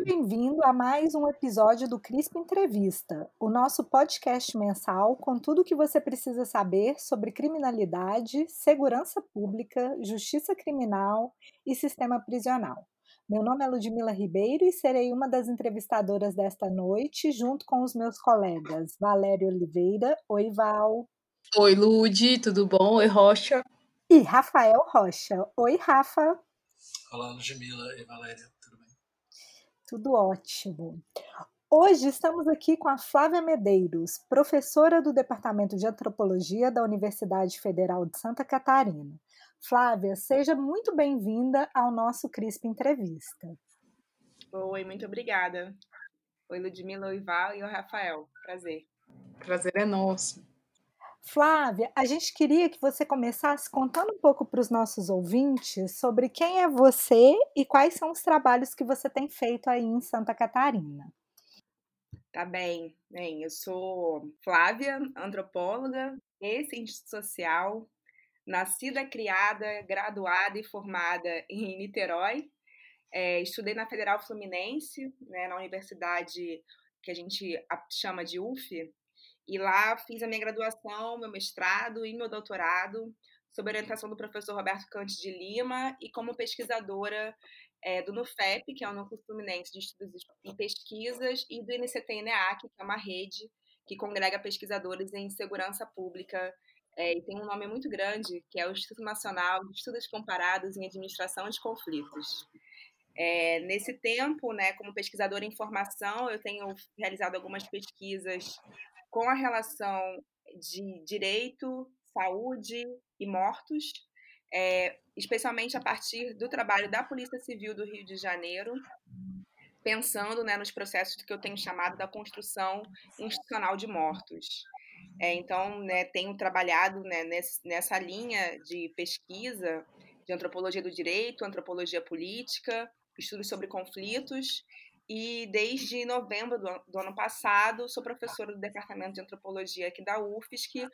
Seja bem-vindo a mais um episódio do CRISP Entrevista, o nosso podcast mensal com tudo o que você precisa saber sobre criminalidade, segurança pública, justiça criminal e sistema prisional. Meu nome é Ludmila Ribeiro e serei uma das entrevistadoras desta noite, junto com os meus colegas Valério Oliveira. Oi, Val. Oi, Lud, tudo bom? Oi, Rocha. E Rafael Rocha. Oi, Rafa. Olá, Ludmila e Valéria. Tudo ótimo. Hoje estamos aqui com a Flávia Medeiros, professora do Departamento de Antropologia da Universidade Federal de Santa Catarina. Flávia, seja muito bem-vinda ao nosso CRISP Entrevista. Oi, muito obrigada. Oi, Ludmila, oi, Val e o Rafael. Prazer. Prazer é nosso. Flávia, a gente queria que você começasse contando um pouco para os nossos ouvintes sobre quem é você e quais são os trabalhos que você tem feito aí em Santa Catarina. Tá bem, bem, eu sou Flávia, antropóloga e cientista social, nascida, criada, graduada e formada em Niterói. É, estudei na Federal Fluminense, né, na universidade que a gente chama de UF, e lá fiz a minha graduação, meu mestrado e meu doutorado, sob orientação do professor Roberto Cante de Lima e como pesquisadora é, do NUFEP, que é o Núcleo Fluminense de Estudos e Pesquisas, e do NCT-INEAC, que é uma rede que congrega pesquisadores em segurança pública é, e tem um nome muito grande, que é o Instituto Nacional de Estudos Comparados em Administração de Conflitos. É, nesse tempo, né, como pesquisadora em formação, eu tenho realizado algumas pesquisas com a relação de direito, saúde e mortos, é, especialmente a partir do trabalho da Polícia Civil do Rio de Janeiro, pensando né, nos processos que eu tenho chamado da construção institucional de mortos. É, então, né, tenho trabalhado né, nessa linha de pesquisa de antropologia do direito, antropologia política, estudos sobre conflitos e desde novembro do, do, ano passado sou professora do Departamento de Antropologia aqui da UFSC,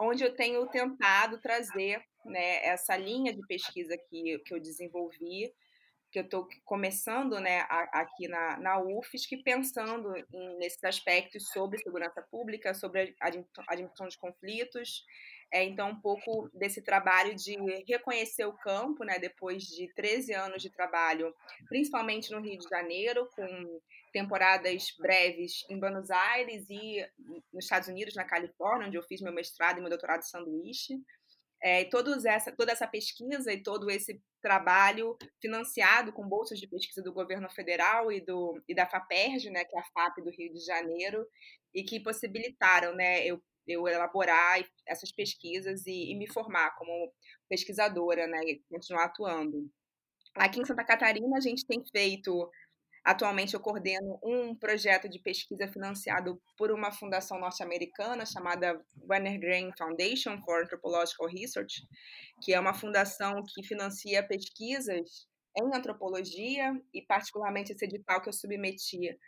onde eu tenho tentado trazer né, essa linha de pesquisa que, que eu desenvolvi, que eu estou começando né, aqui na, na UFSC, pensando em, nesses aspectos sobre segurança pública, sobre a admissão de conflitos, é, então, um pouco desse trabalho de reconhecer o campo, né, depois de 13 anos de trabalho, principalmente no Rio de Janeiro, com temporadas breves em Buenos Aires e nos Estados Unidos, na Califórnia, onde eu fiz meu mestrado e meu doutorado de sanduíche. É, todos essa, toda essa pesquisa e todo esse trabalho financiado com bolsas de pesquisa do governo federal e, do, e da FAPERJ, né, que é a FAP do Rio de Janeiro, e que possibilitaram né, eu eu elaborar essas pesquisas e, e me formar como pesquisadora, né, e continuar atuando. Aqui em Santa Catarina, a gente tem feito, atualmente eu coordeno um projeto de pesquisa financiado por uma fundação norte-americana chamada Werner Grain Foundation for Anthropological Research, que é uma fundação que financia pesquisas em antropologia e particularmente esse edital que eu submeti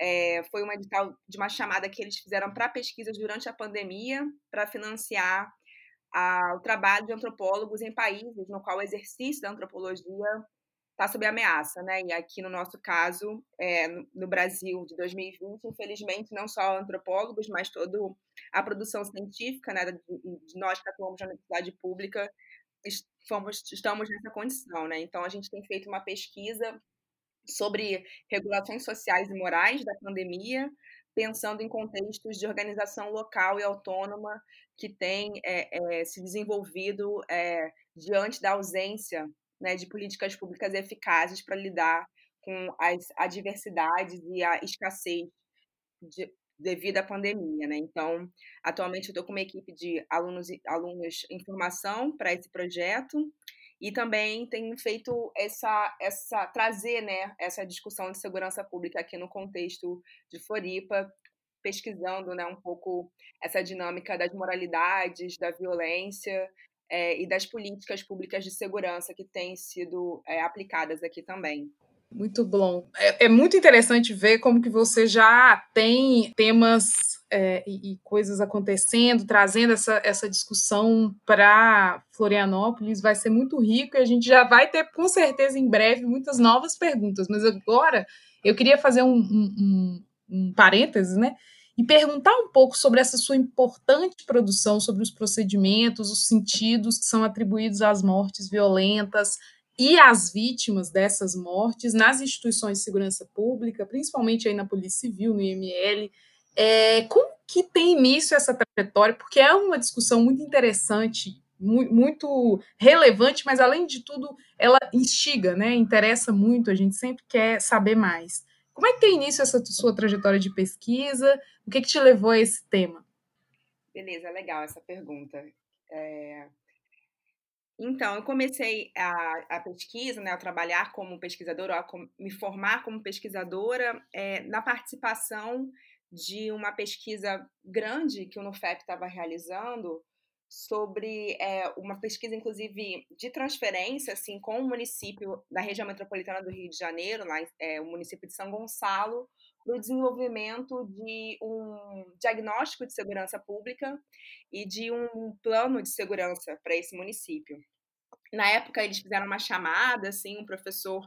é, foi um edital de uma chamada que eles fizeram para pesquisas durante a pandemia, para financiar a, o trabalho de antropólogos em países no qual o exercício da antropologia está sob ameaça, né? E aqui no nosso caso, é, no Brasil de 2020, infelizmente, não só antropólogos, mas toda a produção científica, né, de, nós que atuamos na universidade pública, fomos, estamos nessa condição, né? Então a gente tem feito uma pesquisa sobre regulações sociais e morais da pandemia, pensando em contextos de organização local e autônoma que tem é, é, se desenvolvido é, diante da ausência né, de políticas públicas eficazes para lidar com as adversidades e a escassez de, devido à pandemia. Né? Então, atualmente eu estou com uma equipe de alunos, alunos em formação para esse projeto e também tem feito essa, essa trazer né, essa discussão de segurança pública aqui no contexto de Floripa, pesquisando né, um pouco essa dinâmica das moralidades, da violência é, e das políticas públicas de segurança que têm sido é, aplicadas aqui também. Muito bom. É, é, muito interessante ver como que você já tem temas é, e, e, coisas acontecendo, trazendo essa, essa discussão para Florianópolis, vai ser muito rico e a gente já vai ter, com certeza, em breve, muitas novas perguntas. Mas agora eu queria fazer um, um, um, um parênteses, né? E perguntar um pouco sobre essa sua importante produção sobre os procedimentos, os sentidos que são atribuídos às mortes violentas, e as vítimas dessas mortes nas instituições de segurança pública, principalmente aí na Polícia Civil, no IML. É, como que tem início essa trajetória? Porque é uma discussão muito interessante, muito relevante, mas além de tudo, ela instiga, né? Interessa muito, a gente sempre quer saber mais. Como é que tem início essa sua trajetória de pesquisa? O que, que te levou a esse tema? Beleza, legal essa pergunta. É, então, eu comecei a, a pesquisa, né, a trabalhar como pesquisadora, a me formar como pesquisadora é, na participação de uma pesquisa grande que o NUFEP estava realizando sobre é, uma pesquisa, inclusive, de transferência, assim, com o município da região metropolitana do Rio de Janeiro, lá, é, o município de São Gonçalo, para o desenvolvimento de um diagnóstico de segurança pública e de um plano de segurança para esse município. Na época, eles fizeram uma chamada, assim, um professor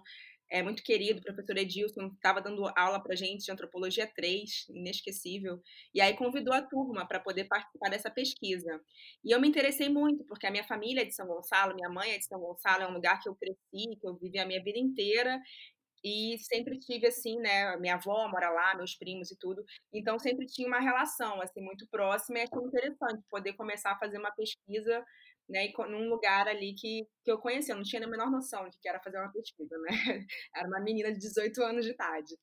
é, muito querido, o professor Edilson, estava dando aula para gente de Antropologia 3, inesquecível, e aí convidou a turma para poder participar dessa pesquisa. E eu me interessei muito, porque a minha família é de São Gonçalo, minha mãe é de São Gonçalo, é um lugar que eu cresci, que eu vivi a minha vida inteira, e sempre tive assim, né, minha avó mora lá, meus primos e tudo, então sempre tinha uma relação assim muito próxima e achei interessante poder começar a fazer uma pesquisa, né, num lugar ali que, que eu conhecia, eu não tinha a menor noção de que era fazer uma pesquisa, né? Era uma menina de 18 anos de idade.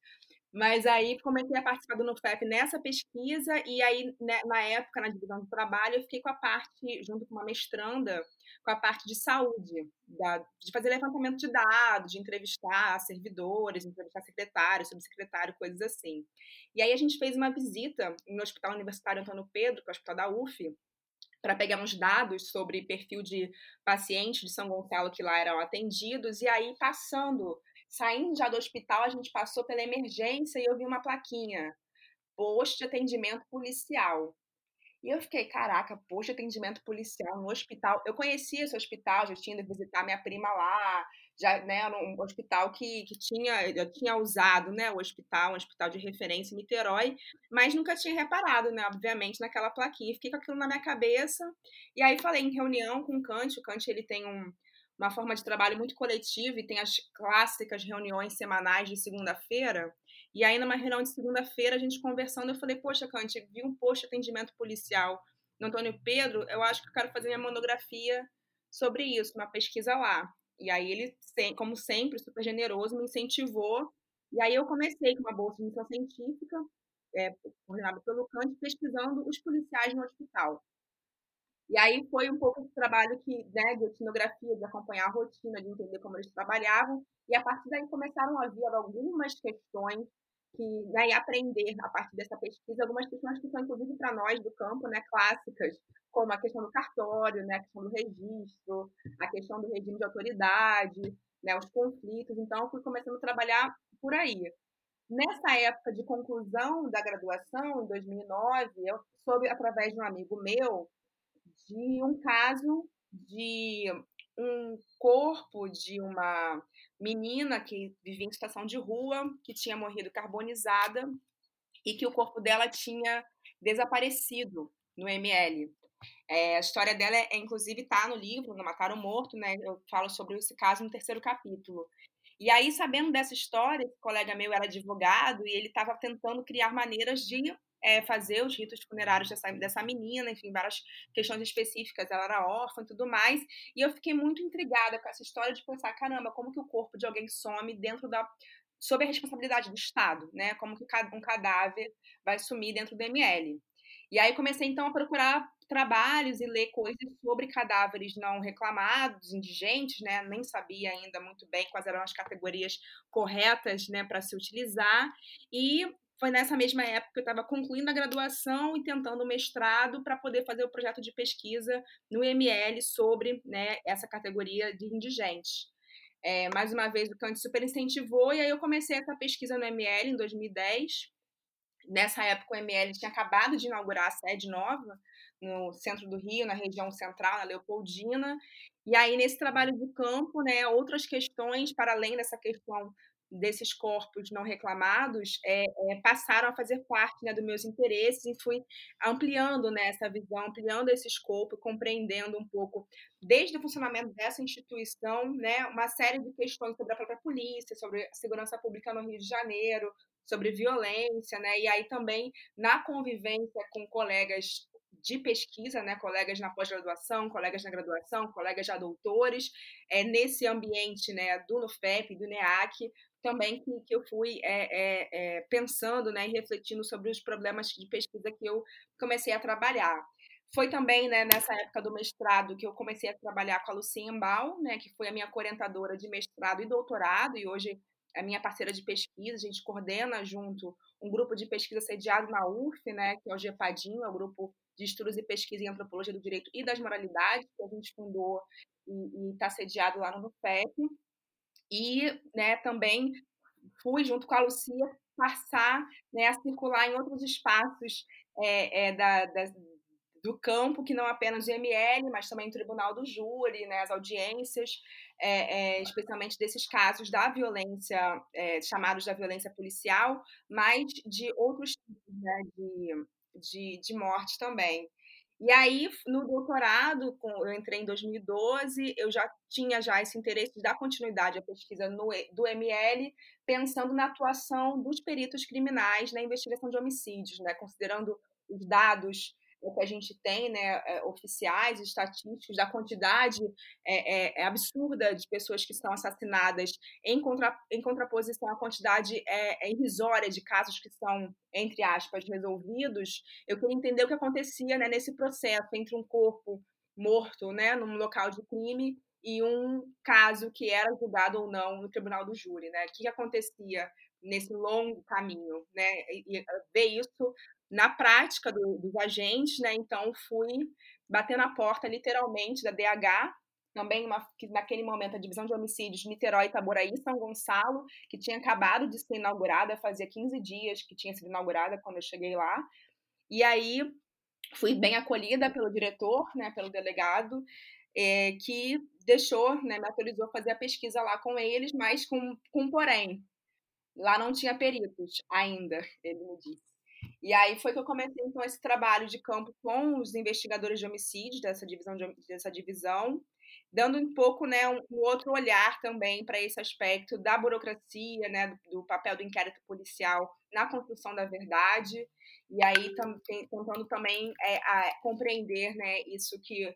Mas aí comecei a participar do NUFEP nessa pesquisa, e aí, né, na época, na divisão do trabalho, eu fiquei com a parte, junto com uma mestranda, com a parte de saúde, da, de fazer levantamento de dados, de entrevistar servidores, entrevistar secretários, subsecretário, coisas assim. E aí a gente fez uma visita no Hospital Universitário Antônio Pedro, que é o hospital da UF, para pegar uns dados sobre perfil de pacientes de São Gonçalo que lá eram atendidos, e aí passando Saindo já do hospital, a gente passou pela emergência e eu vi uma plaquinha: posto de atendimento policial. E eu fiquei, caraca, posto de atendimento policial no hospital. Eu conhecia esse hospital, já tinha ido visitar minha prima lá, já, né, era um hospital que, que tinha, eu tinha usado, né, o hospital, um hospital de referência em Niterói, mas nunca tinha reparado, né, obviamente, naquela plaquinha. Fiquei com aquilo na minha cabeça, e aí falei em reunião com o Kant, o Kant, ele tem um, uma forma de trabalho muito coletiva e tem as clássicas reuniões semanais de segunda-feira. E aí, numa reunião de segunda-feira, a gente conversando, eu falei, poxa, Cante, vi um post atendimento policial no Antônio Pedro, eu acho que eu quero fazer minha monografia sobre isso, uma pesquisa lá. E aí ele, como sempre, super generoso, me incentivou. E aí eu comecei com uma bolsa de missão científica, é, coordenada pelo Cante, pesquisando os policiais no hospital. E aí foi um pouco de trabalho que, né, de etnografia, de acompanhar a rotina, de entender como eles trabalhavam. E a partir daí começaram a vir algumas questões que, né, e aprender a partir dessa pesquisa, algumas questões que são inclusive para nós do campo, né, clássicas, como a questão do cartório, né, a questão do registro, a questão do regime de autoridade, né, os conflitos. Então, fui começando a trabalhar por aí. Nessa época de conclusão da graduação, em 2009, eu soube através de um amigo meu de um caso de um corpo de uma menina que vivia em situação de rua, que tinha morrido carbonizada e que o corpo dela tinha desaparecido no ML. É, a história dela, é, inclusive, está no livro, no Matar o Morto, né? Eu falo sobre esse caso no terceiro capítulo. E aí, sabendo dessa história, esse colega meu era advogado e ele estava tentando criar maneiras de é, fazer os ritos funerários dessa, dessa menina, enfim, várias questões específicas, ela era órfã e tudo mais, e eu fiquei muito intrigada com essa história de pensar, caramba, como que o corpo de alguém some dentro da sob a responsabilidade do Estado, né? Como que um cadáver vai sumir dentro do ML. E aí comecei então a procurar trabalhos e ler coisas sobre cadáveres não reclamados, indigentes, né? Nem sabia ainda muito bem quais eram as categorias corretas, né, para se utilizar. E foi nessa mesma época que eu estava concluindo a graduação e tentando o mestrado para poder fazer o projeto de pesquisa no IML sobre né, essa categoria de indigentes. É, mais uma vez, o Kant super incentivou, e aí eu comecei essa pesquisa no ML em 2010. Nessa época, o ML tinha acabado de inaugurar a sede nova no centro do Rio, na região central, na Leopoldina. E aí, nesse trabalho de campo, né, outras questões, para além dessa questão desses corpos não reclamados é, é, passaram a fazer parte né, dos meus interesses e fui ampliando né, essa visão, ampliando esse escopo, compreendendo um pouco, desde o funcionamento dessa instituição, né, uma série de questões sobre a própria polícia, sobre a segurança pública no Rio de Janeiro, sobre violência, né, e aí também na convivência com colegas de pesquisa, né, colegas na pós-graduação, colegas na graduação, colegas já doutores, é, nesse ambiente né, do NUFEP, do NEAC, também que, que eu fui é, é, pensando né, e refletindo sobre os problemas de pesquisa que eu comecei a trabalhar. Foi também né, nessa época do mestrado que eu comecei a trabalhar com a Lucinha Embal, né, que foi a minha orientadora de mestrado e doutorado, e hoje é minha parceira de pesquisa. A gente coordena junto um grupo de pesquisa sediado na UF, né, que é o GEPADINho, é o Grupo de Estudos e Pesquisa em Antropologia do Direito e das Moralidades, que a gente fundou e está sediado lá no NUFEP. E né, também fui, junto com a Lucia, passar né, a circular em outros espaços é, é, da, da, do campo, que não apenas o ML, mas também o Tribunal do Júri, né, as audiências, é, especialmente desses casos da violência, chamados da violência policial, mas de outros tipos né, de, de, de morte também. E aí, no doutorado, eu entrei em 2012, eu já tinha já esse interesse de dar continuidade à pesquisa no, do ML, pensando na atuação dos peritos criminais na investigação de homicídios, né, considerando os dados o que a gente tem, né, é, oficiais, estatísticos, da quantidade é, é, é, absurda de pessoas que são assassinadas em, contra, em contraposição à quantidade é, é, irrisória de casos que são, entre aspas, resolvidos, eu queria entender o que acontecia né, nesse processo entre um corpo morto né, num local de crime e um caso que era julgado ou não no tribunal do júri, né? O que acontecia nesse longo caminho, né? E, e ver isso na prática do, dos agentes, né? Então fui bater na porta literalmente da DH, também uma, que naquele momento a divisão de homicídios Niterói, Itaboraí São Gonçalo, que tinha acabado de ser inaugurada, fazia 15 dias que tinha sido inaugurada quando eu cheguei lá. E aí fui bem acolhida pelo diretor, né, pelo delegado, é, que deixou, né, me autorizou a fazer a pesquisa lá com eles, mas com, com porém. Lá não tinha peritos ainda, ele me disse. E aí foi que eu comecei então esse trabalho de campo com os investigadores de homicídio dessa divisão de, dessa divisão, dando um pouco né um, um outro olhar também para esse aspecto da burocracia, né do, do, papel do inquérito policial na construção da verdade. E aí tam, tentando também é, a, compreender né isso que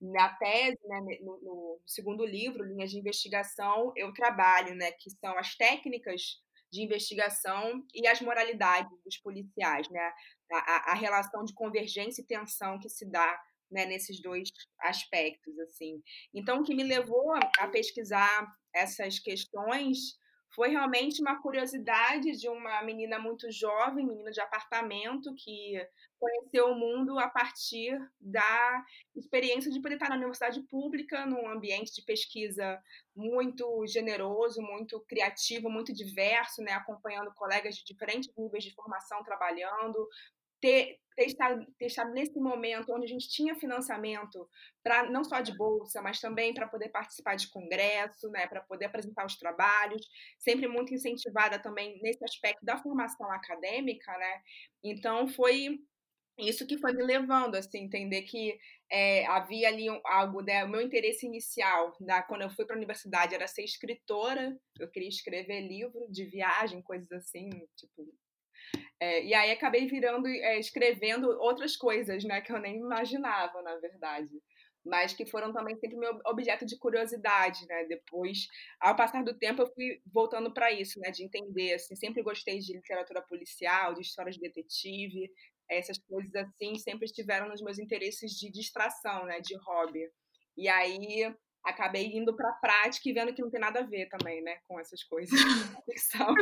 na tese, né, no, no segundo livro, linhas de investigação, eu trabalho, né, que são as técnicas de investigação e as moralidades dos policiais, né? A, a, relação de convergência e tensão que se dá né, nesses dois aspectos, assim. Então, o que me levou a pesquisar essas questões foi realmente uma curiosidade de uma menina muito jovem, menina de apartamento, que conheceu o mundo a partir da experiência de poder estar na universidade pública, num ambiente de pesquisa muito generoso, muito criativo, muito diverso, né, acompanhando colegas de diferentes níveis de formação trabalhando, ter, ter, estado, ter estado nesse momento onde a gente tinha financiamento para não só de bolsa, mas também para poder participar de congresso, né, para poder apresentar os trabalhos, sempre muito incentivada também nesse aspecto da formação acadêmica, né? Então foi isso que foi me levando assim entender que é, havia ali algo né, o meu interesse inicial da quando eu fui para a universidade era ser escritora eu queria escrever livro de viagem coisas assim tipo é, e aí acabei virando, é, escrevendo outras coisas, né, que eu nem imaginava, na verdade. Mas que foram também sempre meu objeto de curiosidade, né? Depois, ao passar do tempo, eu fui voltando para isso, né? De entender, assim, sempre gostei de literatura policial, de histórias de detetive, essas coisas assim sempre estiveram nos meus interesses de distração, né? De hobby. E aí acabei indo para a prática e vendo que não tem nada a ver também, né? Com essas coisas. Ficção.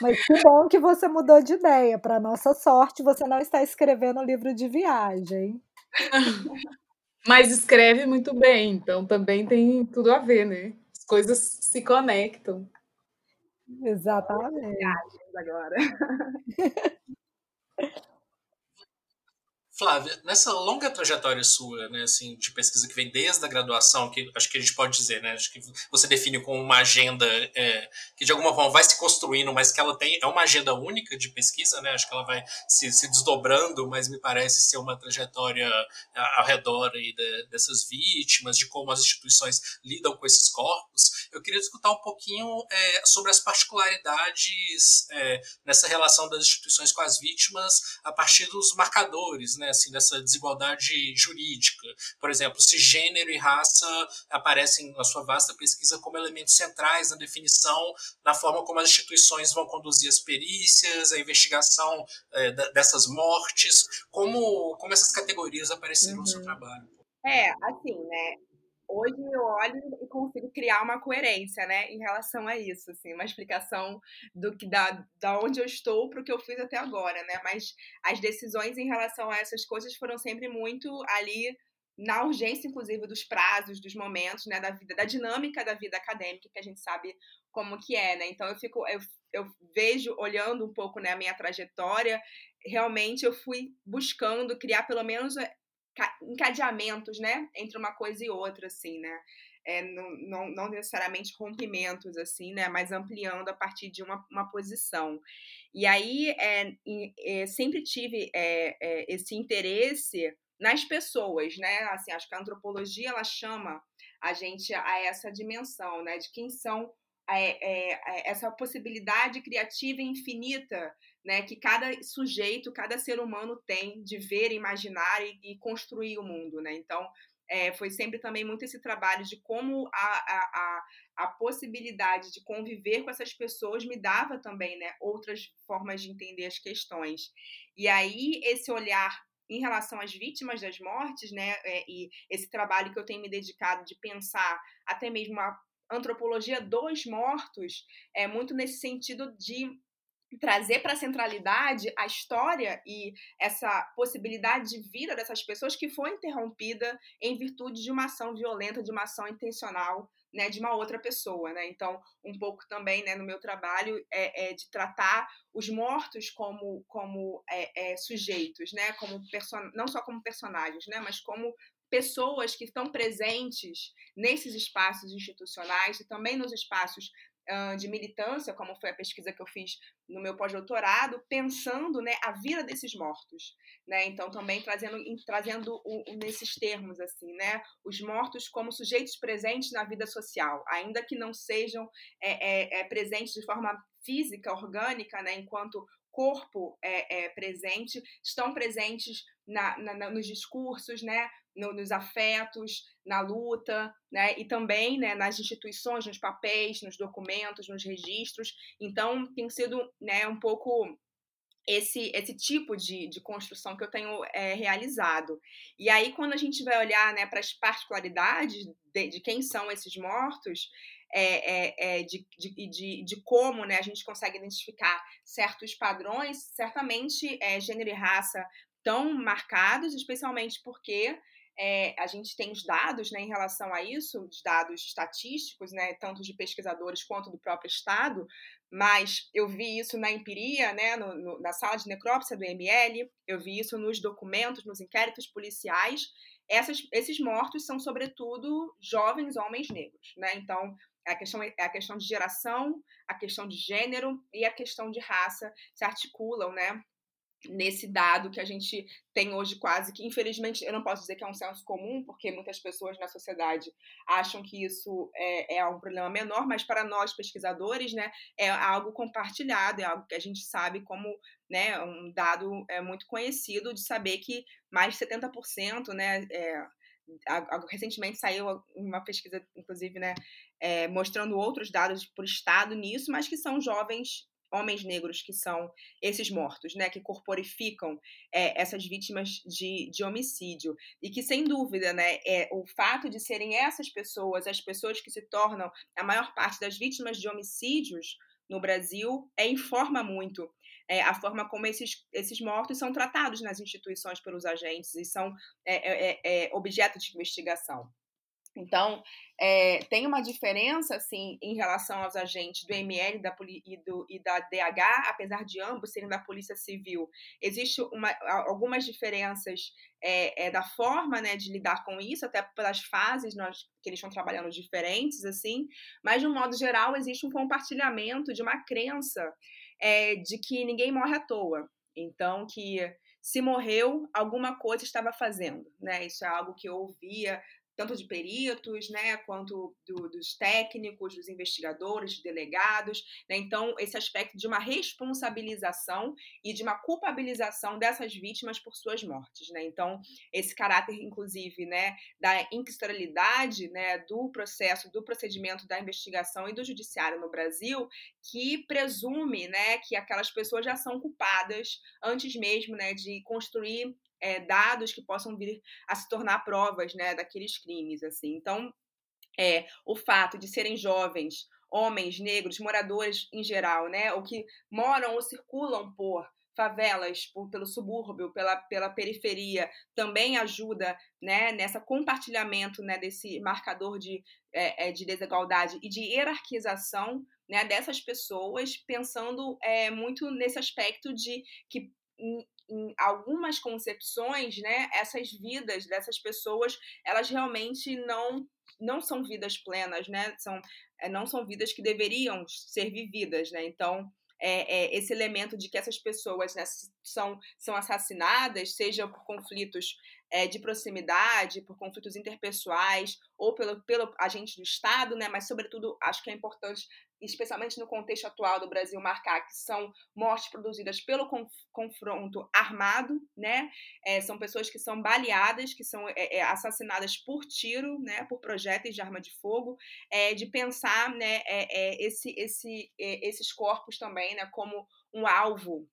Mas que bom que você mudou de ideia. Para nossa sorte, você não está escrevendo um livro de viagem. Mas escreve muito bem, então também tem tudo a ver, né? As coisas se conectam. Exatamente. Agora. Flávia, nessa longa trajetória sua, né, assim, de pesquisa que vem desde a graduação, que acho que a gente pode dizer, né, acho que você define como uma agenda é, que de alguma forma vai se construindo, mas que ela tem é uma agenda única de pesquisa, né, acho que ela vai se, se desdobrando, mas me parece ser uma trajetória ao redor aí de, dessas vítimas, de como as instituições lidam com esses corpos. Eu queria escutar um pouquinho é, sobre as particularidades é, nessa relação das instituições com as vítimas a partir dos marcadores, né, assim, dessa desigualdade jurídica. Por exemplo, se gênero e raça aparecem na sua vasta pesquisa como elementos centrais na definição, na forma como as instituições vão conduzir as perícias, a investigação é, dessas mortes, como, como essas categorias apareceram uhum. no seu uhum. trabalho. É, assim, né? Hoje eu olho e consigo criar uma coerência, né, em relação a isso, assim, uma explicação do que da, da onde eu estou para o que eu fiz até agora, né? Mas as decisões em relação a essas coisas foram sempre muito ali na urgência, inclusive, dos prazos, dos momentos, né, da vida, da dinâmica da vida acadêmica, que a gente sabe como que é, né? Então eu fico, eu, eu vejo, olhando um pouco, né, a minha trajetória, realmente eu fui buscando criar pelo menos encadeamentos, né, entre uma coisa e outra, assim, né, é, não, não, não, necessariamente rompimentos, assim, né, mas ampliando a partir de uma, uma posição. E aí, é, é, sempre tive é, é, esse interesse nas pessoas, né, assim, acho que a antropologia, ela chama a gente a essa dimensão, né, de quem são é, essa possibilidade criativa infinita né, que cada sujeito, cada ser humano tem de ver, imaginar e, e construir o mundo. Né? Então, é, foi sempre também muito esse trabalho de como a, a, a, a, possibilidade de conviver com essas pessoas me dava também né, outras formas de entender as questões. E aí, esse olhar em relação às vítimas das mortes, né, é, e esse trabalho que eu tenho me dedicado de pensar até mesmo a antropologia dos mortos, é muito nesse sentido de trazer para a centralidade a história e essa possibilidade de vida dessas pessoas que foi interrompida em virtude de uma ação violenta, de uma ação intencional, né, de uma outra pessoa, né? Então, um pouco também, né, no meu trabalho é, é de tratar os mortos como como é, é, sujeitos, né, como não só como personagens, né, mas como pessoas que estão presentes nesses espaços institucionais e também nos espaços de militância, como foi a pesquisa que eu fiz no meu pós-doutorado, pensando né, a vida desses mortos. Né? Então, também trazendo, trazendo o, o, nesses termos, assim, né? os mortos como sujeitos presentes na vida social, ainda que não sejam é, é, é, presentes de forma física, orgânica, né? enquanto corpo é, é, presente, estão presentes na, na, nos discursos, né? No, nos afetos, na luta, né? e também né, nas instituições, nos papéis, nos documentos, nos registros. Então, tem sido né, um pouco esse, esse tipo de, de construção que eu tenho é, realizado. E aí, quando a gente vai olhar né, para as particularidades de, de, quem são esses mortos, é, é, de, de, de, de, como né, a gente consegue identificar certos padrões, certamente é, gênero e raça tão marcados, especialmente porque é, a gente tem os dados né, em relação a isso, os dados estatísticos, né, tanto de pesquisadores quanto do próprio Estado, mas eu vi isso na empiria, né, no, no, na sala de necrópsia do ML, eu vi isso nos documentos, nos inquéritos policiais. Essas, esses mortos são, sobretudo, jovens homens negros. Né? Então, a questão, é a questão de geração, a questão de gênero e a questão de raça se articulam né, nesse dado que a gente tem hoje quase que, infelizmente, eu não posso dizer que é um senso comum, porque muitas pessoas na sociedade acham que isso é, é um problema menor, mas para nós pesquisadores, né, é algo compartilhado, é algo que a gente sabe como, né, um dado é muito conhecido de saber que mais de 70%, né, é, recentemente saiu uma pesquisa, inclusive, né, é, mostrando outros dados por estado nisso, mas que são jovens homens negros que são esses mortos, né, que corporificam é, essas vítimas de, de homicídio e que sem dúvida, né, é o fato de serem essas pessoas, as pessoas que se tornam a maior parte das vítimas de homicídios no Brasil, é, informa muito é, a forma como esses, esses mortos são tratados nas instituições pelos agentes e são é, é, é, é objeto de investigação. Então, é, tem uma diferença, assim, em relação aos agentes do ML da, e, do, e da DH, apesar de ambos serem da Polícia Civil. Existem algumas diferenças é, é, da forma né, de lidar com isso, até pelas fases nós, que eles estão trabalhando diferentes, assim, mas, de um modo geral, existe um compartilhamento de uma crença de que ninguém morre à toa. Então, que se morreu, alguma coisa estava fazendo, né? Isso é algo que eu ouvia tanto de peritos, né, quanto do, dos técnicos, dos investigadores, dos delegados. Né? Então, esse aspecto de uma responsabilização e de uma culpabilização dessas vítimas por suas mortes. Né? Então, esse caráter, inclusive, né, da inquisitorialidade né, do processo, do procedimento da investigação e do judiciário no Brasil, que presume né, que aquelas pessoas já são culpadas antes mesmo né, de construir é, dados que possam vir a se tornar provas né, daqueles crimes. assim. Então, é, o fato de serem jovens, homens, negros, moradores em geral, né, ou que moram ou circulam por favelas, por, pelo subúrbio, pela, pela periferia, também ajuda né, nessa compartilhamento né, desse marcador de, é, é de desigualdade e de hierarquização né, dessas pessoas, pensando é, muito nesse aspecto de que em, algumas concepções, né, essas vidas dessas pessoas, elas realmente não não são vidas plenas, né? São eh, não são vidas que deveriam ser vividas, né? Então, é, é, esse elemento de que essas pessoas né, são, são assassinadas, seja por conflitos é, de proximidade, por conflitos interpessoais ou pelo, pelo agente do Estado, né? mas, sobretudo, acho que é importante especialmente no contexto atual do Brasil, marcar que são mortes produzidas pelo confronto armado, né? É, são pessoas que são baleadas, que são é, é, assassinadas por tiro, né? Por projéteis de arma de fogo, é, de pensar, né? É, é, esse, esse, esses corpos também, né? Como um alvo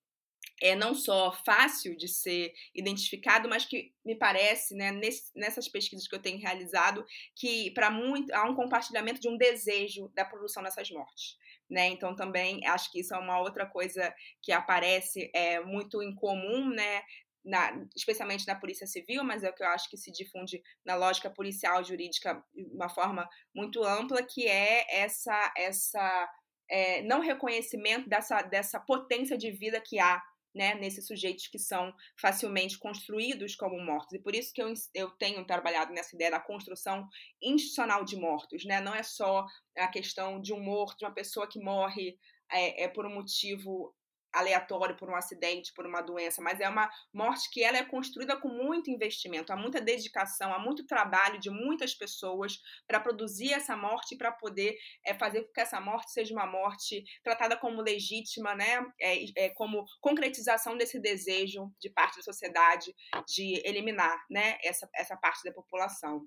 é não só fácil de ser identificado, mas que me parece, né, nesse, nessas pesquisas que eu tenho realizado, que para muito há um compartilhamento de um desejo da produção dessas mortes. Né? Então também acho que isso é uma outra coisa que aparece é, muito em comum, né? Na, especialmente na polícia civil, mas é o que eu acho que se difunde na lógica policial jurídica de uma forma muito ampla, que é essa essa é, não reconhecimento dessa, dessa potência de vida que há né, nesses sujeitos que são facilmente construídos como mortos. E por isso que eu, eu tenho trabalhado nessa ideia da construção institucional de mortos. Né? Não é só a questão de um morto, de uma pessoa que morre é, é por um motivo aleatório por um acidente, por uma doença, mas é uma morte que ela é construída com muito investimento, há muita dedicação, há muito trabalho de muitas pessoas para produzir essa morte e para poder é, fazer com que essa morte seja uma morte tratada como legítima, né, é, é, como concretização desse desejo de parte da sociedade de eliminar, né, essa, essa parte da população.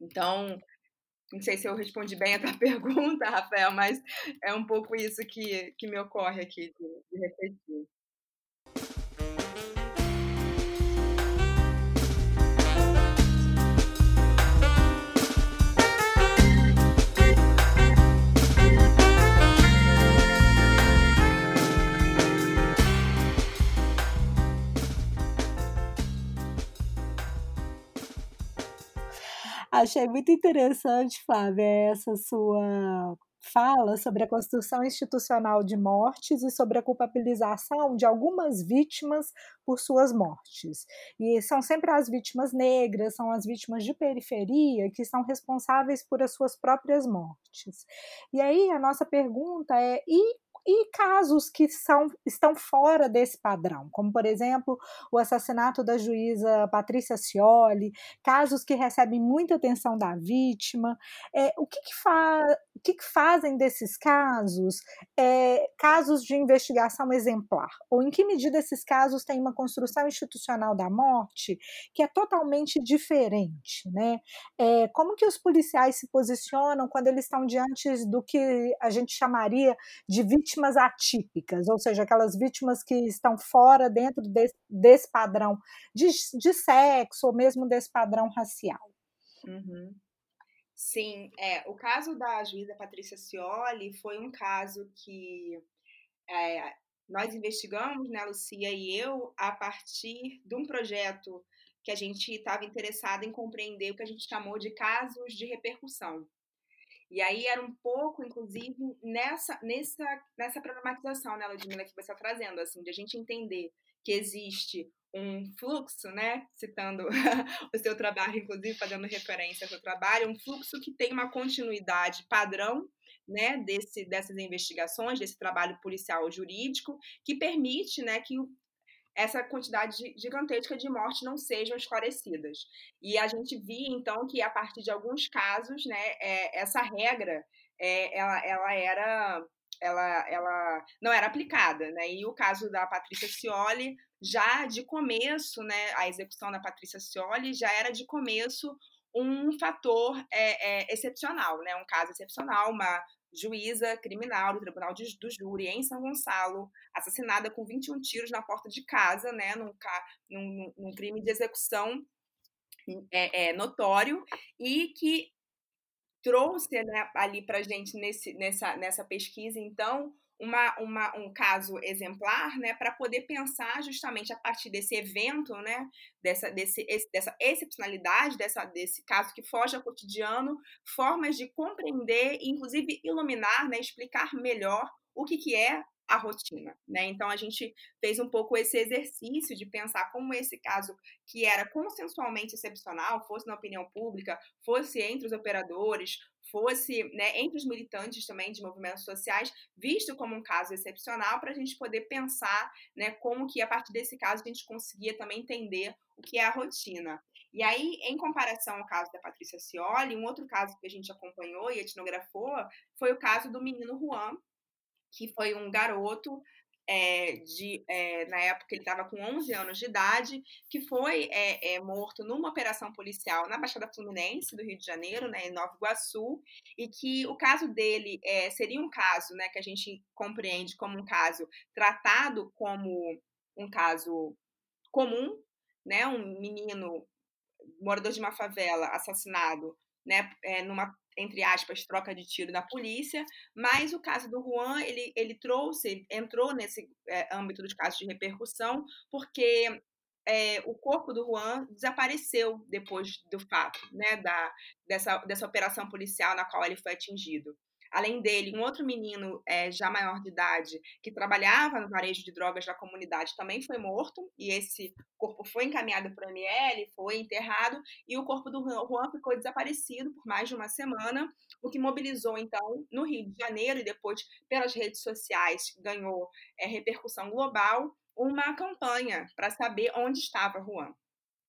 Então, não sei se eu respondi bem a tua pergunta, Rafael, mas é um pouco isso que, que me ocorre aqui de, de refletir. Achei muito interessante, Flávia, essa sua fala sobre a construção institucional de mortes e sobre a culpabilização de algumas vítimas por suas mortes. E são sempre as vítimas negras, são as vítimas de periferia que são responsáveis por as suas próprias mortes. E aí a nossa pergunta é: e e casos que são, estão fora desse padrão, como, por exemplo, o assassinato da juíza Patrícia Cioli, casos que recebem muita atenção da vítima. É, o que, que, fa o que, que fazem desses casos é, casos de investigação exemplar? Ou em que medida esses casos têm uma construção institucional da morte que é totalmente diferente? Né? É, como que os policiais se posicionam quando eles estão diante do que a gente chamaria de vítimas atípicas, ou seja, aquelas vítimas que estão fora dentro desse, desse padrão de, de sexo ou mesmo desse padrão racial? Uhum. Sim, é, o caso da juíza Patrícia Cioli foi um caso que é, nós investigamos, né, Lucia e eu, a partir de um projeto que a gente estava interessado em compreender o que a gente chamou de casos de repercussão. E aí era um pouco, inclusive, nessa, nessa, nessa problematização, né, Ludmilla, que você está trazendo, assim, de a gente entender que existe um fluxo, né, citando o seu trabalho, inclusive fazendo referência ao seu trabalho, um fluxo que tem uma continuidade padrão, né, desse, dessas investigações, desse trabalho policial jurídico, que permite, né, que essa quantidade gigantesca de mortes não sejam esclarecidas. E a gente via, então, que a partir de alguns casos, né, é, essa regra, é, ela, ela era... Ela, ela não era aplicada, né? E o caso da Patrícia Cioli, já de começo, né, a execução da Patrícia Cioli já era de começo um fator é, é, excepcional, né? Um caso excepcional, uma juíza criminal do Tribunal de, do Júri em São Gonçalo, assassinada com 21 tiros na porta de casa, né, num, num, num crime de execução é, é, notório, e que trouxe né, ali para gente nesse, nessa, nessa pesquisa, então, uma, uma, um caso exemplar, né, para poder pensar justamente a partir desse evento, né, dessa, desse, esse, dessa excepcionalidade, dessa, desse caso que foge ao cotidiano, formas de compreender e, inclusive, iluminar, né, explicar melhor o que, que é a rotina, né? Então a gente fez um pouco esse exercício de pensar como esse caso que era consensualmente excepcional, fosse na opinião pública, fosse entre os operadores, fosse né, entre os militantes também de movimentos sociais, visto como um caso excepcional, para a gente poder pensar né, como que a partir desse caso a gente conseguia também entender o que é a rotina. E aí, em comparação ao caso da Patrícia Cioli, um outro caso que a gente acompanhou e etnografou foi o caso do menino Juan, que foi um garoto é, de, é, na época ele estava com 11 anos de idade, que foi é, morto numa operação policial na Baixada Fluminense do Rio de Janeiro, né, em Nova Iguaçu, e que o caso dele seria um caso né, que a gente compreende como um caso tratado como um caso comum, né, um menino morador de uma favela assassinado né, numa entre aspas, troca de tiro da polícia, mas o caso do Juan, ele, ele trouxe, entrou nesse é, âmbito dos casos de repercussão, porque é, o corpo do Juan desapareceu depois do fato, né, da, dessa, dessa operação policial na qual ele foi atingido. Além dele, um outro menino é, já maior de idade que trabalhava no varejo de drogas da comunidade também foi morto e esse corpo foi encaminhado para o ML, foi enterrado e o corpo do Juan ficou desaparecido por mais de uma semana, o que mobilizou então no Rio de Janeiro e depois pelas redes sociais ganhou é, repercussão global uma campanha para saber onde estava Juan.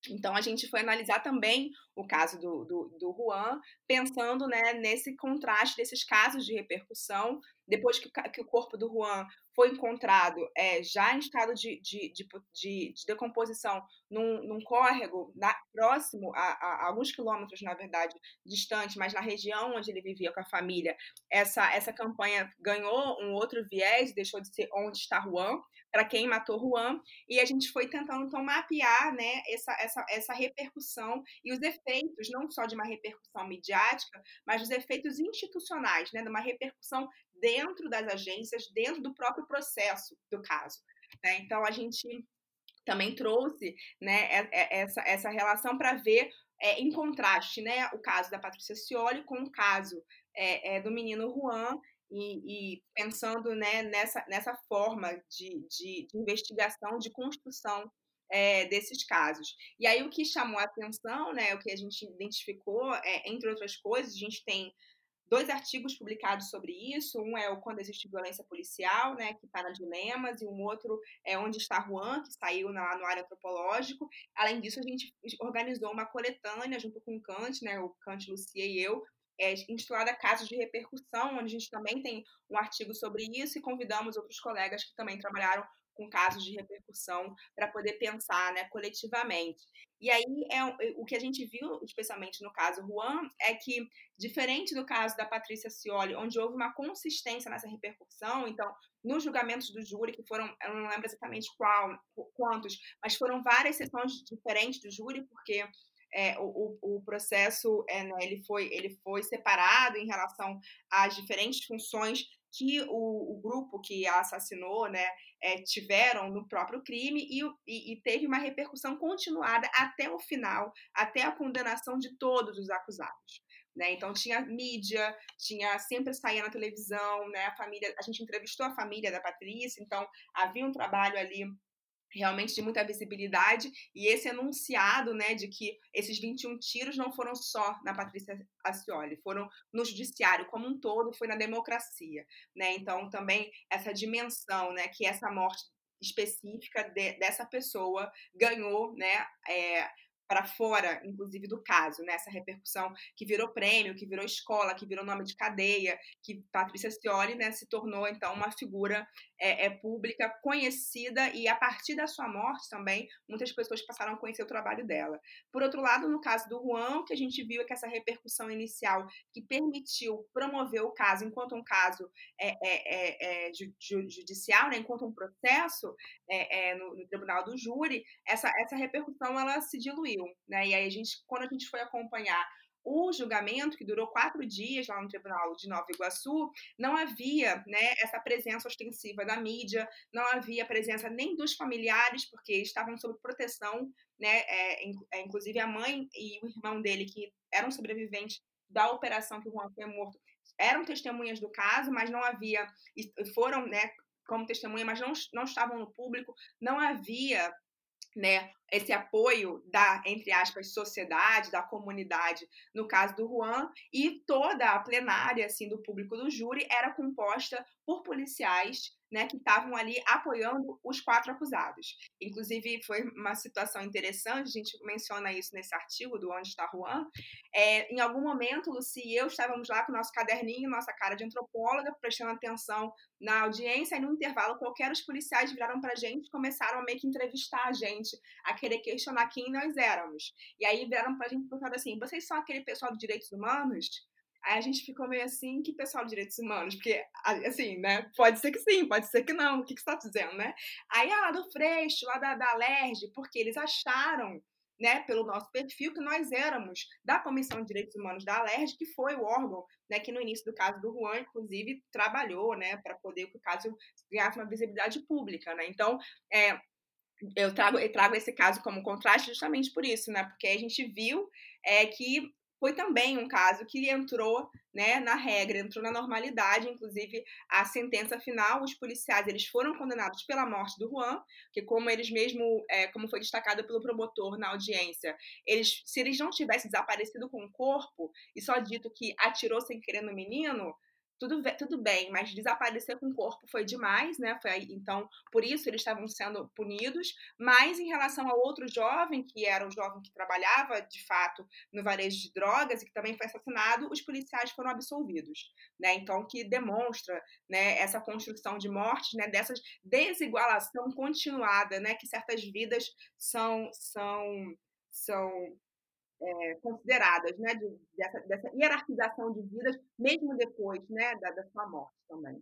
Então, a gente foi analisar também o caso do, do, do Juan, pensando né, nesse contraste desses casos de repercussão. Depois que, que o corpo do Juan foi encontrado é, já em estado de, de, de, de, de decomposição num, num córrego na, próximo, a, a, alguns quilômetros, na verdade, distante, mas na região onde ele vivia com a família, essa, essa campanha ganhou um outro viés, deixou de ser onde está Juan, para quem matou Juan, e a gente foi tentando então mapear né, essa, essa, essa repercussão e os efeitos, não só de uma repercussão midiática, mas dos efeitos institucionais, né, de uma repercussão dentro das agências, dentro do próprio processo do caso. Né? Então, a gente também trouxe né, essa, essa relação para ver é, em contraste né, o caso da Patrícia Cioli com o caso é, é, do menino Juan e, e pensando né, nessa, nessa forma de, de, de investigação, de construção é, desses casos. E aí o que chamou a atenção, né, o que a gente identificou, é, entre outras coisas, a gente tem dois artigos publicados sobre isso. Um é o Quando Existe Violência Policial, né, que está na Dilemas, e um outro é Onde Está Juan, que saiu no área antropológico. Além disso, a gente organizou uma coletânea junto com o Kant, né, o Kant, Lucia e eu, é, intitulada Casos de Repercussão, onde a gente também tem um artigo sobre isso e convidamos outros colegas que também trabalharam com casos de repercussão para poder pensar né, coletivamente. E aí é o que a gente viu, especialmente no caso Juan, é que diferente do caso da Patrícia Cioli, onde houve uma consistência nessa repercussão, então nos julgamentos do júri que foram, eu não lembro exatamente qual, quantos, mas foram várias sessões diferentes do júri, porque é, o, o, processo é, né, ele, foi, ele foi separado em relação às diferentes funções que o, o grupo que a assassinou né, é, tiveram no próprio crime e, e, e, teve uma repercussão continuada até o final, até a condenação de todos os acusados. Né? Então tinha mídia, tinha sempre saía na televisão, né? A família, a gente entrevistou a família da Patrícia, então havia um trabalho ali realmente de muita visibilidade e esse enunciado, né, de que esses 21 tiros não foram só na Patrícia Acioli, foram no judiciário como um todo, foi na democracia, né? Então também essa dimensão, né, que essa morte específica de, dessa pessoa ganhou, né, é, para fora, inclusive, do caso, né? Essa repercussão que virou prêmio, que virou escola, que virou nome de cadeia, que Patrícia Scioli né, se tornou, então, uma figura é, é, pública conhecida e, a partir da sua morte também, muitas pessoas passaram a conhecer o trabalho dela. Por outro lado, no caso do Juan, que a gente viu é que essa repercussão inicial que permitiu promover o caso enquanto um caso é, é, é, é judicial, né, enquanto um processo é, no, no, tribunal do júri, essa, essa repercussão ela se diluiu né? E aí a gente, quando a gente foi acompanhar o julgamento, que durou quatro dias lá no Tribunal de Nova Iguaçu, não havia né, essa presença ostensiva da mídia, não havia presença nem dos familiares, porque estavam sob proteção, né, é, é, inclusive a mãe e o irmão dele, que eram sobreviventes da operação que o Juan foi morto, eram testemunhas do caso, mas não havia, foram né, como testemunha, mas não, não estavam no público, não havia né, esse apoio da, entre aspas, sociedade, da comunidade, no caso do Juan, e toda a plenária, assim, do público do júri era composta por policiais né, que estavam ali apoiando os quatro acusados. Inclusive, foi uma situação interessante, a gente menciona isso nesse artigo do Onde está Juan. É, em algum momento, Luci e eu estávamos lá com o nosso caderninho, nossa cara de antropóloga, prestando atenção na audiência, e no intervalo, qualquer os policiais viraram para a gente e começaram a meio que entrevistar a gente, a querer questionar quem nós éramos. E aí vieram para a gente falaram assim: vocês são aquele pessoal de direitos humanos? Aí a gente ficou meio assim, que pessoal de direitos humanos? Porque, assim, né? Pode ser que sim, pode ser que não. O que, que você está dizendo, né? Aí, ah, lá do Freixo, lá da, da Alerj, porque eles acharam, né, pelo nosso perfil, que nós éramos da Comissão de Direitos Humanos da Alerj, que foi o órgão, né, que no início do caso do Juan, inclusive, trabalhou, né, para poder que o caso ganhasse uma visibilidade pública, né? Então, é, eu trago, eu trago esse caso como contraste justamente por isso, né? Porque a gente viu é, que foi também um caso que entrou né, na regra, entrou na normalidade, inclusive a sentença final, os policiais eles foram condenados pela morte do Juan, que como eles mesmo, é, como foi destacado pelo promotor na audiência, eles, se eles não tivessem desaparecido com o corpo e só dito que atirou sem querer no menino, tudo, tudo bem, mas desaparecer com o corpo foi demais, né? Foi, então, por isso eles estavam sendo punidos. Mas em relação ao outro jovem, que era o jovem que trabalhava de fato no varejo de drogas e que também foi assassinado, os policiais foram absolvidos, né? Então, que demonstra, né, essa construção de mortes, né, dessa desigualação continuada, né, que certas vidas são são são é, consideradas, né, de, dessa, dessa, hierarquização de vidas, mesmo depois né, da, da sua morte também.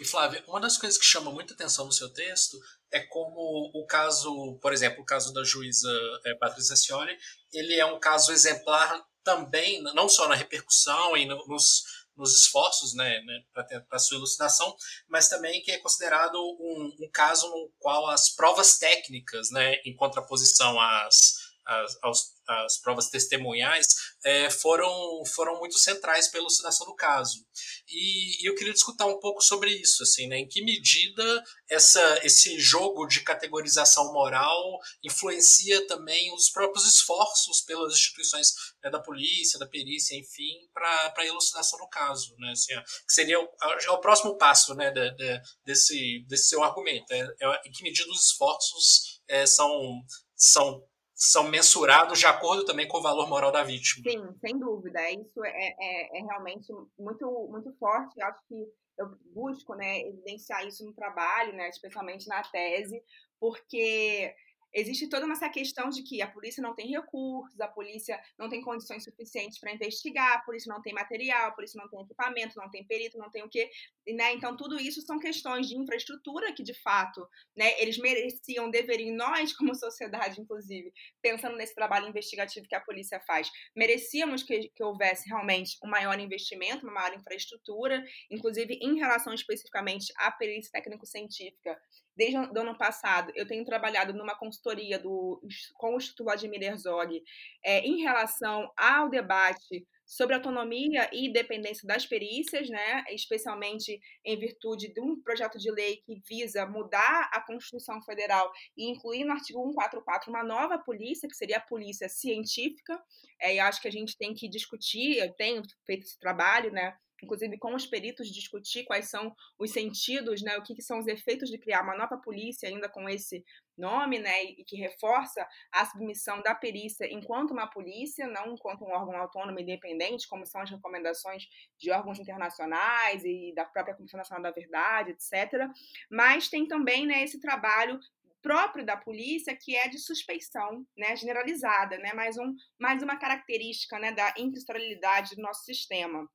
E Flávia, uma das coisas que chama muita atenção no seu texto é como o caso, por exemplo, o caso da juíza é, Patrícia Scioli, ele é um caso exemplar também, não só na repercussão e no, nos, nos esforços né, né para sua elucidação, mas também que é considerado um, um, caso no qual as provas técnicas, né, em contraposição às, as, aos, as provas testemunhais é, foram, foram muito centrais para a elucidação do caso. E, e, eu queria discutir um pouco sobre isso, assim, né? em que medida essa, esse jogo de categorização moral influencia também os próprios esforços pelas instituições né, da polícia, da perícia, enfim, para a elucidação do caso. Né? Assim, que seria o, é o próximo passo né, de, de, desse, desse seu argumento. É, é, em que medida os esforços é, são, são são mensurados de acordo também com o valor moral da vítima. Sim, sem dúvida. Isso é, é, é realmente muito, muito forte. Eu acho que eu busco né, evidenciar isso no trabalho, né, especialmente na tese, porque existe toda essa questão de que a polícia não tem recursos, a polícia não tem condições suficientes para investigar, a polícia não tem material, a polícia não tem equipamento, não tem perito, não tem o quê, né? Então tudo isso são questões de infraestrutura que de fato, né, eles mereciam, deveriam nós como sociedade, inclusive, pensando nesse trabalho investigativo que a polícia faz, merecíamos que, que houvesse realmente um maior investimento, uma maior infraestrutura, inclusive em relação especificamente à perícia técnico-científica Desde o ano passado, eu tenho trabalhado numa consultoria do, com o Instituto Vladimir Herzog é, em relação ao debate sobre autonomia e independência das perícias, né, especialmente em virtude de um projeto de lei que visa mudar a Constituição Federal e incluir no artigo 144 uma nova polícia, que seria a polícia científica. É, e acho que a gente tem que discutir, eu tenho feito esse trabalho, né, inclusive com os peritos, discutir quais são os sentidos, né, o que, que, são os efeitos de criar uma nova polícia ainda com esse nome, né, e que reforça a submissão da perícia enquanto uma polícia, não enquanto um órgão autônomo independente, como são as recomendações de órgãos internacionais e da própria Comissão Nacional da Verdade, etc. Mas tem também, né, esse trabalho próprio da polícia, que é de suspeição né, generalizada, né, mais, um, mais uma característica né, da inquisitorialidade do nosso sistema.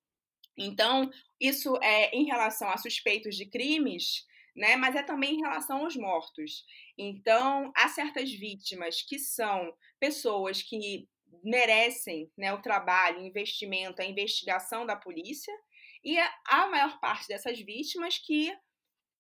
Então, isso é em relação a suspeitos de crimes, né? Mas é também em relação aos mortos. Então, há certas vítimas que são pessoas que merecem né, o trabalho, o investimento, a investigação da polícia, e a maior parte dessas vítimas que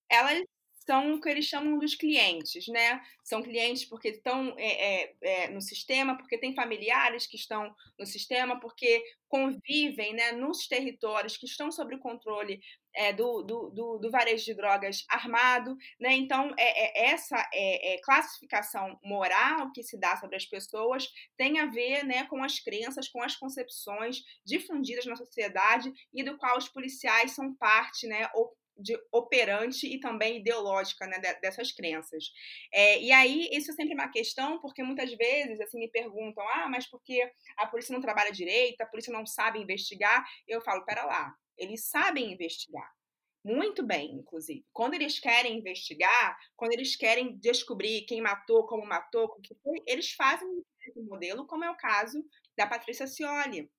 elas são o que eles chamam dos clientes, né? São clientes porque estão é, é, é, no sistema, porque têm familiares que estão no sistema, porque convivem né, nos territórios que estão sob o controle é, do, do, do, do, varejo de drogas armado. Né? Então, é, é essa é, classificação moral que se dá sobre as pessoas tem a ver né, com as crenças, com as concepções difundidas na sociedade e do qual os policiais são parte, né, ou de operante e também ideológica né, dessas crenças. É, e aí, isso é sempre uma questão, porque muitas vezes assim, me perguntam: ah, mas por que a polícia não trabalha direito, a polícia não sabe investigar? Eu falo: pera lá, eles sabem investigar. Muito bem, inclusive. Quando eles querem investigar, quando eles querem descobrir quem matou, como matou, o que foi, eles fazem um modelo, como é o caso da Patrícia Cioli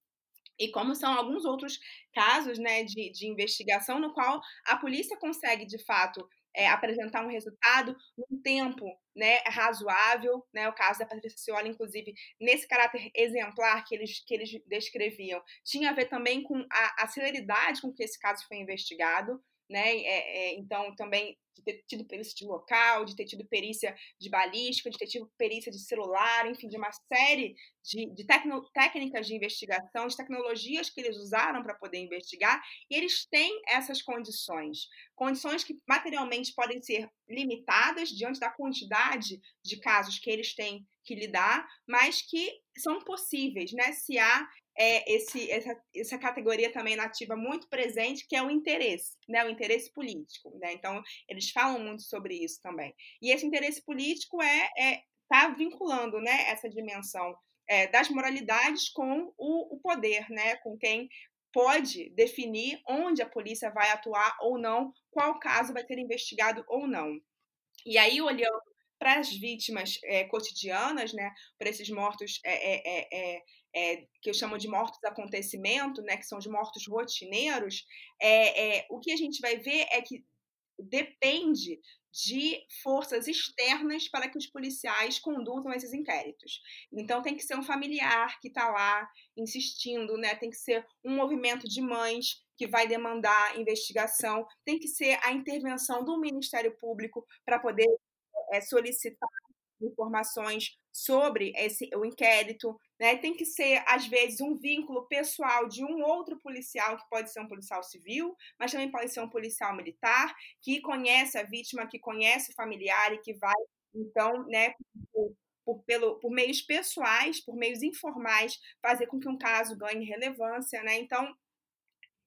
e como são alguns outros casos né, de, de investigação no qual a polícia consegue, de fato, é, apresentar um resultado num tempo né, razoável, né, o caso da Patrícia Cioli, inclusive, nesse caráter exemplar que eles, que eles descreviam, tinha a ver também com a, a celeridade com que esse caso foi investigado, né, é, é, então também de ter tido perícia de local, de ter tido perícia de balística, de ter tido perícia de celular, enfim, de uma série de, de tecno, técnicas de investigação, de tecnologias que eles usaram para poder investigar, e eles têm essas condições. Condições que materialmente podem ser limitadas diante da quantidade de casos que eles têm que lidar, mas que são possíveis, né? Se há é, esse, essa, essa categoria também nativa muito presente, que é o interesse, né? O interesse político, né? Então, eles falam muito sobre isso também. E esse interesse político é, é tá vinculando, né? Essa dimensão é, das moralidades com o, o poder, né? Com quem pode definir onde a polícia vai atuar ou não, qual caso vai ser investigado ou não. E aí, olhando para as vítimas é, cotidianas, né, para esses mortos é, é, que eu chamo de mortos acontecimento, né, que são os mortos rotineiros, o que a gente vai ver é que depende de forças externas para que os policiais conduzam esses inquéritos. Então tem que ser um familiar que está lá insistindo, né? Tem que ser um movimento de mães que vai demandar investigação, tem que ser a intervenção do Ministério Público para poder é, solicitar informações sobre esse, o inquérito, né? Tem que ser, às vezes, um vínculo pessoal de um outro policial, que pode ser um policial civil, mas também pode ser um policial militar, que conhece a vítima, que conhece o familiar e que vai, então, né, por, por, pelo, por meios pessoais, por meios informais, fazer com que um caso ganhe relevância, né? Então,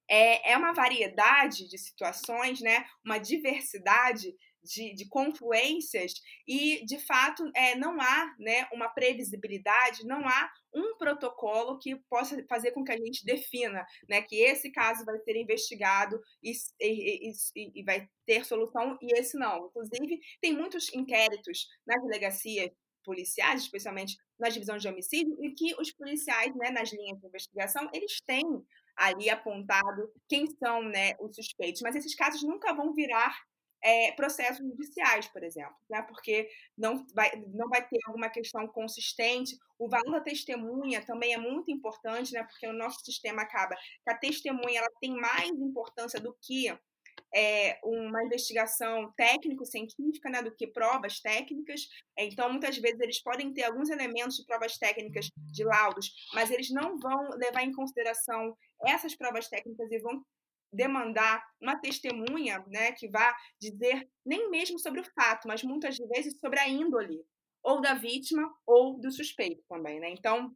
é, é uma variedade de situações, né? Uma diversidade de, de confluências e, de fato, é, não há né, uma previsibilidade, não há um protocolo que possa fazer com que a gente defina né, que esse caso vai ser investigado e, e, e, e vai ter solução e esse não. Inclusive, tem muitos inquéritos nas delegacias policiais, especialmente nas divisões de homicídio, e que os policiais, né, nas linhas de investigação, eles têm ali apontado quem são né, os suspeitos, mas esses casos nunca vão virar é, processos judiciais, por exemplo, né? porque não vai, não vai ter alguma questão consistente. O valor da testemunha também é muito importante, né? porque o nosso sistema acaba que a testemunha ela tem mais importância do que é, uma investigação técnico-científica né, do que provas técnicas. Então, muitas vezes, eles podem ter alguns elementos de provas técnicas de laudos, mas eles não vão levar em consideração essas provas técnicas e vão demandar uma testemunha né, que vá dizer nem mesmo sobre o fato, mas muitas vezes sobre a índole, ou da vítima ou do suspeito também. Né? Então,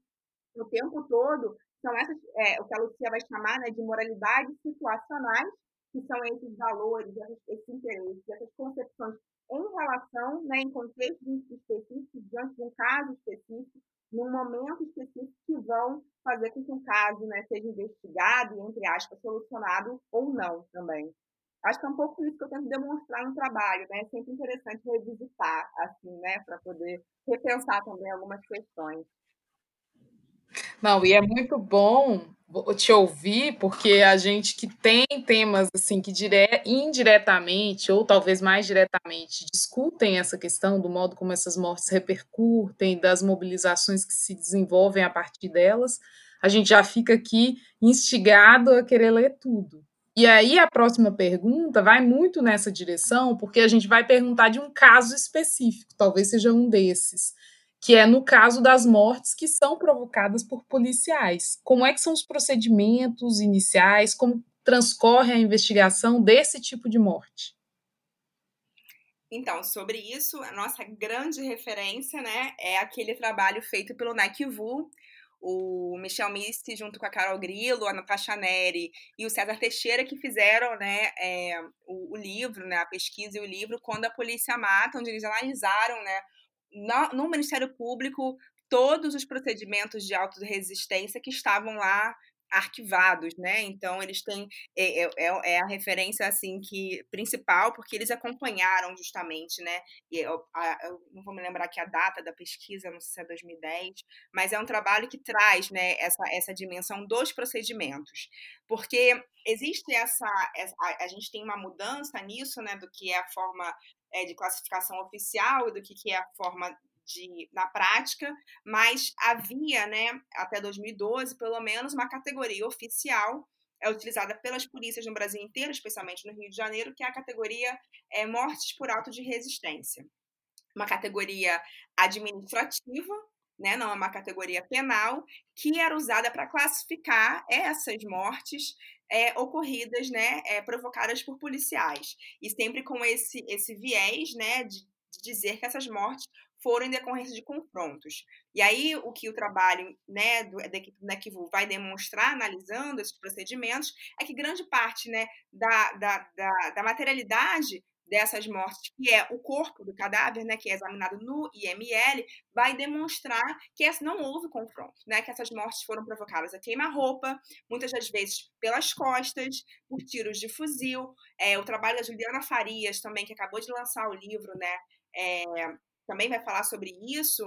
o tempo todo, são essas, é, o que a Lucia vai chamar né, de moralidades situacionais, que são esses valores, esses interesses, essas concepções em relação, né, em contexto específico, diante de um caso específico, num momento específico que vão fazer com que um caso né, seja investigado e, entre aspas, solucionado ou não também. Acho que é um pouco isso que eu tento demonstrar no trabalho, né? É sempre interessante revisitar, assim, né? Para poder repensar também algumas questões. Não, e é muito bom te ouvir, porque a gente que tem temas assim que dire... indiretamente, ou talvez mais diretamente, discutem essa questão do modo como essas mortes repercutem, das mobilizações que se desenvolvem a partir delas, a gente já fica aqui instigado a querer ler tudo. E aí a próxima pergunta vai muito nessa direção, porque a gente vai perguntar de um caso específico, talvez seja um desses que é no caso das mortes que são provocadas por policiais. Como é que são os procedimentos iniciais, como transcorre a investigação desse tipo de morte? Então, sobre isso, a nossa grande referência, né, é aquele trabalho feito pelo Vu, o Michel Misti junto com a Carol Grillo, a Natasha Neri e o César Teixeira que fizeram, né, é, o, o, livro, né, a pesquisa e o livro Quando a Polícia Mata, onde eles analisaram, né, no, no Ministério Público todos os procedimentos de autoresistência que estavam lá arquivados, né? Então eles têm é, é, é, é, a referência assim que principal porque eles acompanharam justamente, né? E eu, a, eu, não vou me lembrar aqui a data da pesquisa, não sei se é 2010, mas é um trabalho que traz, né? Essa essa dimensão dos procedimentos, porque existe essa, essa a, a, gente tem uma mudança nisso, né? Do que é a forma é, de classificação oficial e do que, que é a forma de, na prática, mas havia, né, até 2012, pelo menos, uma categoria oficial é utilizada pelas polícias no Brasil inteiro, especialmente no Rio de Janeiro, que é a categoria é, mortes por auto de resistência. Uma categoria administrativa, né, não é uma categoria penal, que era usada para classificar essas mortes é, ocorridas, né, é, provocadas por policiais. E sempre com esse, esse viés né, de, de dizer que essas mortes foram em decorrência de confrontos. E aí, o que o trabalho né, do, da equipe do NECVU vai demonstrar, analisando esses procedimentos, é que grande parte né, da, da, da, da materialidade dessas mortes, que é o corpo do cadáver, né, que é examinado no IML, vai demonstrar que não houve confronto, né, que essas mortes foram provocadas a queima-roupa, muitas das vezes pelas costas, por tiros de fuzil. É, o trabalho da Juliana Farias também, que acabou de lançar o livro, né, é, também vai falar sobre isso,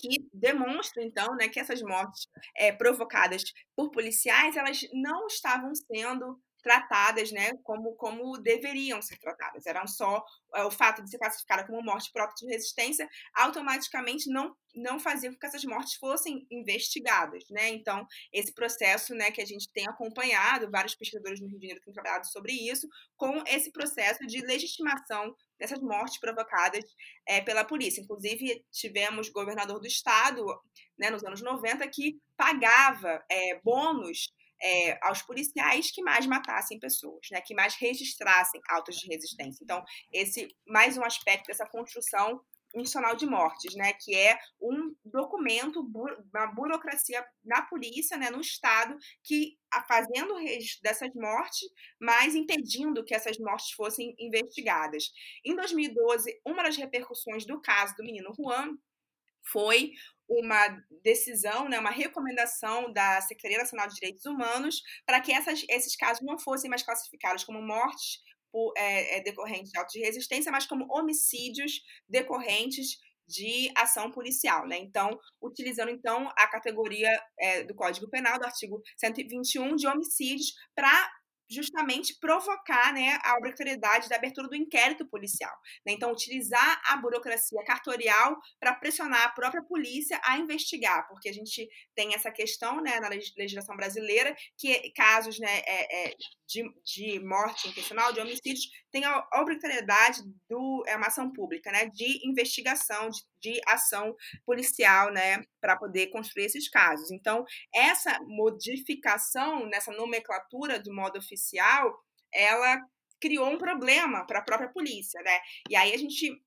que demonstra então né, que essas mortes é, provocadas por policiais elas não estavam sendo tratadas né, como, como deveriam ser tratadas. Eram só é, o fato de ser classificada como morte por de resistência automaticamente não, não fazia com que essas mortes fossem investigadas. Né? Então, esse processo né, que a gente tem acompanhado, vários pesquisadores no Rio de Janeiro têm trabalhado sobre isso, com esse processo de legitimação dessas mortes provocadas é, pela polícia. Inclusive, tivemos governador do estado, né, nos anos 90, que pagava é, bônus é, aos policiais que mais matassem pessoas, né, que mais registrassem autos de resistência. Então, esse mais um aspecto dessa construção institucional de mortes, né, que é um documento, uma burocracia na polícia, né, no Estado, que fazendo o registro dessas mortes, mas impedindo que essas mortes fossem investigadas. Em 2012, uma das repercussões do caso do menino Juan foi uma decisão, né, uma recomendação da Secretaria Nacional de Direitos Humanos para que essas, esses casos não fossem mais classificados como mortes por, é, é, decorrentes de auto de resistência, mas como homicídios decorrentes de ação policial, né? Então, utilizando então a categoria é, do Código Penal, do artigo 121 de homicídios, para justamente provocar né, a obrigatoriedade da abertura do inquérito policial. Né? Então, utilizar a burocracia cartorial para pressionar a própria polícia a investigar, porque a gente tem essa questão né, na legislação brasileira que casos né, é, é, de, de morte intencional, de homicídios, tem a obrigatoriedade do é uma ação pública, né, de investigação, de, de ação policial, né, para poder construir esses casos. Então, essa modificação nessa nomenclatura do modo oficial, ela criou um problema para a própria polícia, né? E aí a gente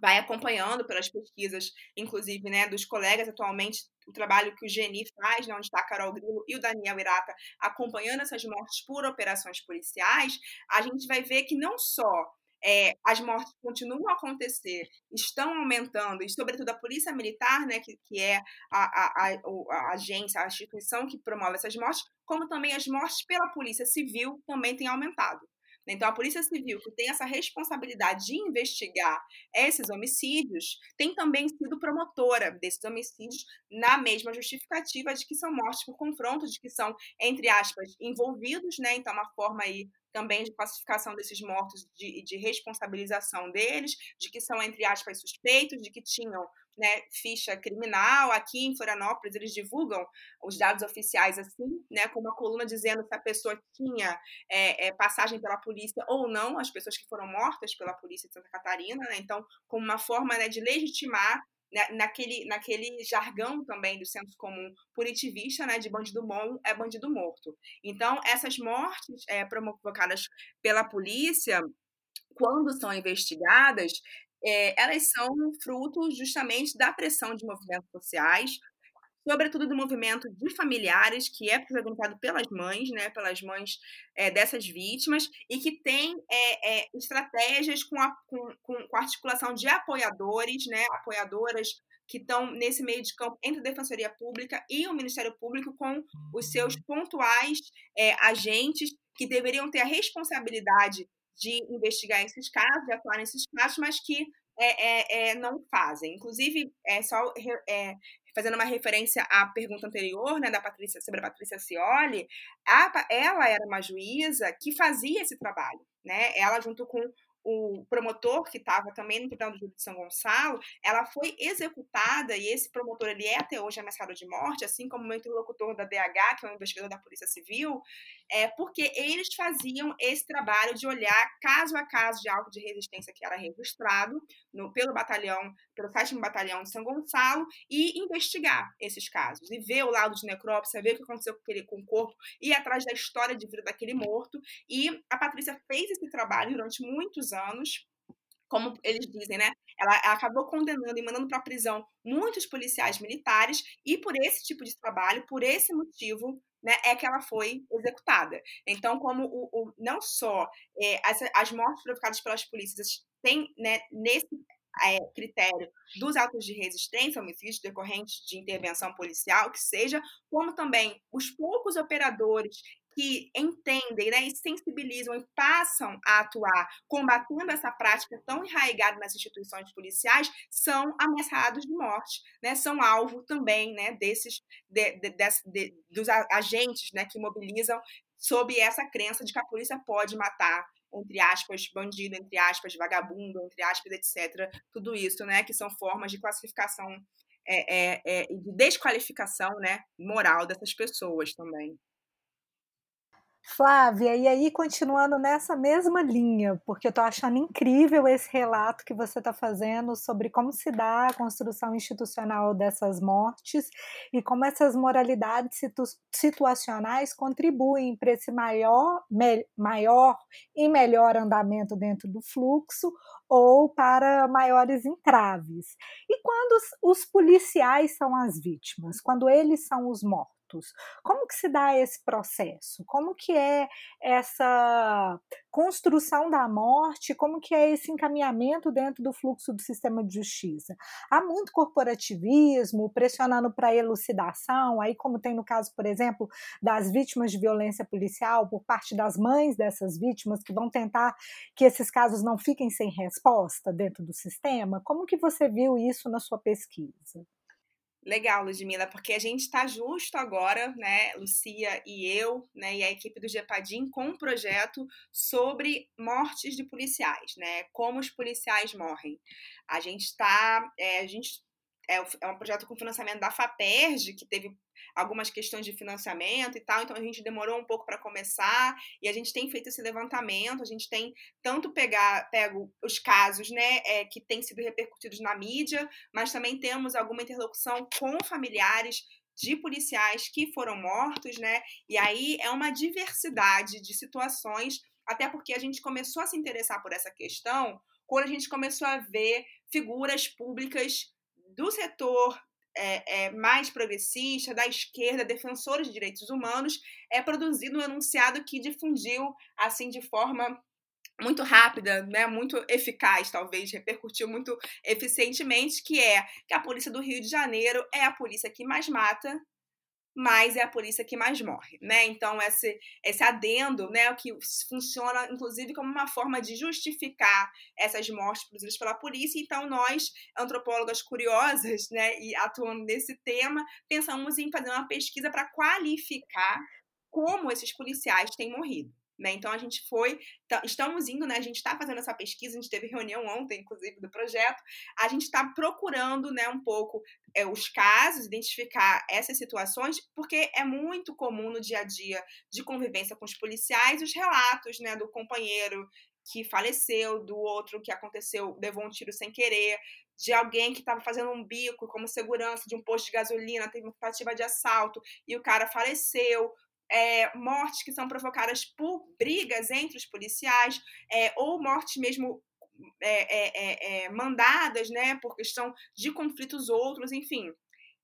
vai acompanhando pelas pesquisas, inclusive, né, dos colegas atualmente, o trabalho que o Geni faz, né, onde está a Carol Grilo e o Daniel Irata acompanhando essas mortes por operações policiais, a gente vai ver que não só é, as mortes continuam a acontecer, estão aumentando, e sobretudo a Polícia Militar, né, que, que é a, a, a, a agência, a instituição que promove essas mortes, como também as mortes pela Polícia Civil também têm aumentado. Então, a Polícia Civil, que tem essa responsabilidade de investigar esses homicídios, tem também sido promotora desses homicídios na mesma justificativa de que são mortes por confronto, de que são, entre aspas, envolvidos, né? Então, uma forma aí também de classificação desses mortos e de, de responsabilização deles, de que são, entre aspas, suspeitos, de que tinham né, ficha criminal. Aqui em Florianópolis, eles divulgam os dados oficiais assim, né, com uma coluna dizendo se a pessoa tinha é, é, passagem pela polícia ou não, as pessoas que foram mortas pela polícia de Santa Catarina. Né, então, como uma forma né, de legitimar naquele, naquele jargão também do senso comum punitivista, né, de bandido bom é bandido morto. Então, essas mortes é, provocadas pela polícia, quando são investigadas, é, elas são fruto justamente da pressão de movimentos sociais, sobretudo do movimento de familiares, que é protagonizado pelas mães, né, pelas mães é, dessas vítimas, e que tem é, é, estratégias com a, com, com, articulação de apoiadores, né, apoiadoras que estão nesse meio de campo entre a Defensoria Pública e o Ministério Público com os seus pontuais agentes que deveriam ter a responsabilidade de investigar esses casos, de atuar nesses casos, mas que é, é, é, não fazem. Inclusive, é só é, fazendo uma referência à pergunta anterior, né, da Patrícia, sobre a Patrícia Cioli, a, ela era uma juíza que fazia esse trabalho, né? Ela junto com o promotor que estava também no Tribunal do Júri de São Gonçalo, ela foi executada e esse promotor ele é até hoje ameaçado de morte, assim como o interlocutor da DH, que é um investigador da Polícia Civil, é porque eles faziam esse trabalho de olhar caso a caso de auto de resistência que era registrado no, pelo batalhão, pelo 7 Batalhão de São Gonçalo e investigar esses casos e ver o lado de necrópsia, ver o que aconteceu com, aquele, com o corpo, ir atrás da história de vida daquele morto. E a Patrícia fez esse trabalho durante muitos anos, como eles dizem, né? Ela, ela acabou condenando e mandando para a prisão muitos policiais militares, e por esse tipo de trabalho, por esse motivo, né, é que ela foi executada. Então, como o, o não só é, as, as mortes provocadas pelas polícias têm né, nesse é, critério dos atos de resistência, homicídios decorrentes de intervenção policial, que seja, como também os poucos operadores que entendem né, e sensibilizam e passam a atuar combatendo essa prática tão enraizada nas instituições policiais são ameaçados de morte, né, são alvo também né, desses de, de, de, dos agentes né, que mobilizam sob essa crença de que a polícia pode matar entre aspas, bandido, entre aspas, vagabundo, entre aspas, etc. Tudo isso, né, que são formas de classificação é, é, é, de desqualificação né, moral dessas pessoas também. Flávia, e aí continuando nessa mesma linha, porque eu estou achando incrível esse relato que você está fazendo sobre como se dá a construção institucional dessas mortes e como essas moralidades situ situacionais contribuem para esse maior, maior e melhor andamento dentro do fluxo ou para maiores entraves. E quando os, os policiais são as vítimas, quando eles são os mortos? Como que se dá esse processo? Como que é essa construção da morte? Como que é esse encaminhamento dentro do fluxo do sistema de justiça? Há muito corporativismo pressionando para elucidação, aí como tem no caso, por exemplo, das vítimas de violência policial por parte das mães dessas vítimas que vão tentar que esses casos não fiquem sem resposta dentro do sistema. Como que você viu isso na sua pesquisa? Legal, Ludmila, porque a gente está justo agora, né, Lucia e eu, né, e a equipe do Gepadim, com um projeto sobre mortes de policiais, né, como os policiais morrem. A gente está, é, a gente é, é um projeto com financiamento da FAPERJ, que teve algumas questões de financiamento e tal, então a gente demorou um pouco para começar e a gente tem feito esse levantamento, a gente tem tanto pegar, pego os casos né, é, que têm sido repercutidos na mídia, mas também temos alguma interlocução com familiares de policiais que foram mortos, né? E aí é uma diversidade de situações, até porque a gente começou a se interessar por essa questão quando a gente começou a ver figuras públicas do setor é, é, mais progressista, da esquerda, defensores de direitos humanos, é produzido um enunciado que difundiu assim de forma muito rápida, né, muito eficaz, talvez, repercutiu muito eficientemente, que é que a polícia do Rio de Janeiro é a polícia que mais mata mas é a polícia que mais morre, né? Então esse esse adendo, né, o que funciona inclusive como uma forma de justificar essas mortes produzidas pela polícia. Então nós, antropólogas curiosas, né, e atuando nesse tema, pensamos em fazer uma pesquisa para qualificar como esses policiais têm morrido. Né? Então a gente foi, estamos indo, né? A gente está fazendo essa pesquisa, a gente teve reunião ontem, inclusive, do projeto. A gente está procurando, né, um pouco é, os casos, identificar essas situações, porque é muito comum no dia a dia de convivência com os policiais os relatos, né, do companheiro que faleceu, do outro que aconteceu, levou um tiro sem querer, de alguém que estava fazendo um bico como segurança de um posto de gasolina, teve uma tentativa de assalto e o cara faleceu, é, mortes que são provocadas por brigas entre os policiais, é, ou mortes mesmo é, mandadas né, por questão de conflitos outros, enfim.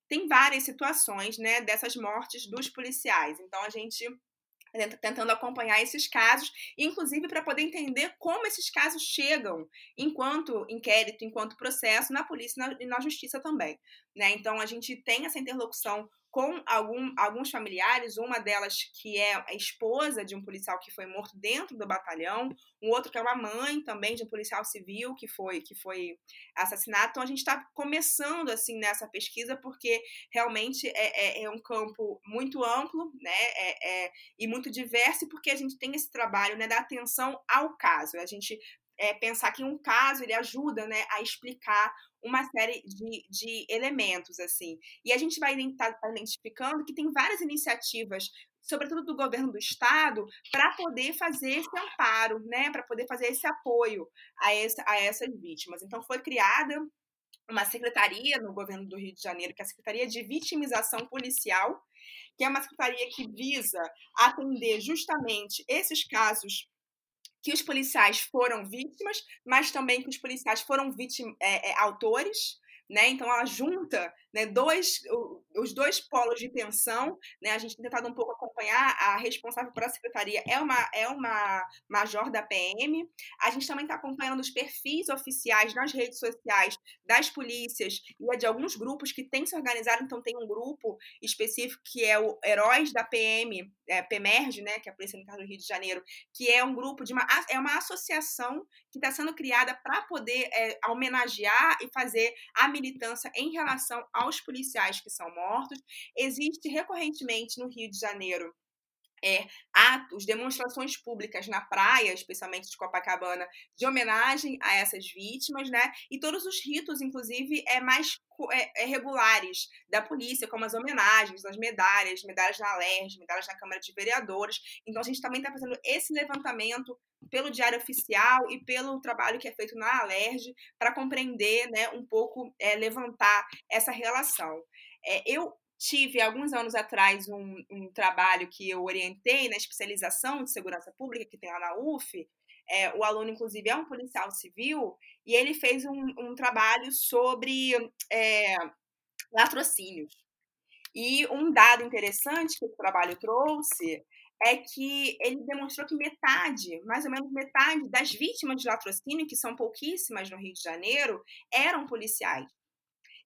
Tem várias situações né, dessas mortes dos policiais. Então, a gente tentando acompanhar esses casos, inclusive para poder entender como esses casos chegam enquanto inquérito, enquanto processo na polícia e na, na justiça também. Né? Então a gente tem essa interlocução com algum, alguns familiares, uma delas que é a esposa de um policial que foi morto dentro do batalhão, um outro que é uma mãe também de um policial civil que foi que foi assassinado. Então a gente está começando assim nessa pesquisa porque realmente é, é, é um campo muito amplo, né, é, é, e muito diverso, porque a gente tem esse trabalho né, da atenção ao caso. A gente é, pensar que um caso ele ajuda né, a explicar uma série de, de elementos, assim. E a gente vai estar tá identificando que tem várias iniciativas, sobretudo do governo do estado, para poder fazer esse amparo, né? Para poder fazer esse apoio a, essa, a essas vítimas. Então, foi criada uma secretaria no governo do Rio de Janeiro, que é a Secretaria de Vitimização Policial, que é uma secretaria que visa atender justamente esses casos que os policiais foram vítimas, mas também que os policiais foram vítimas, é, é, autores, né? Então ela junta né, dois, os dois polos de tensão, né? A gente tem tentado um pouco acompanhar a responsável por a secretaria é uma é uma major da PM. A gente também está acompanhando os perfis oficiais nas redes sociais das polícias e de alguns grupos que têm se organizado. Então tem um grupo específico que é o Heróis da PM, é, PEMERG, né? Que é a Polícia Militar do Rio de Janeiro, que é um grupo de uma é uma associação que está sendo criada para poder é, homenagear e fazer a militância em relação aos policiais que são mortos. Existe recorrentemente no Rio de Janeiro é, atos, demonstrações públicas na praia, especialmente de Copacabana, de homenagem a essas vítimas, né? E todos os ritos, inclusive, é mais é, é, regulares da polícia, como as homenagens, as medalhas, medalhas na LERJ, medalhas na Câmara de Vereadores. Então, a gente também está fazendo esse levantamento pelo Diário Oficial e pelo trabalho que é feito na Alerj para compreender, né, um pouco, é, levantar essa relação. É, eu tive, alguns anos atrás, um, um, trabalho que eu orientei na especialização de segurança pública, que tem lá na UF. É, o aluno, inclusive, é um policial civil, e ele fez um, um trabalho sobre é, latrocínios. E um dado interessante que o trabalho trouxe é que ele demonstrou que metade, mais ou menos metade das vítimas de latrocínio, que são pouquíssimas no Rio de Janeiro, eram policiais.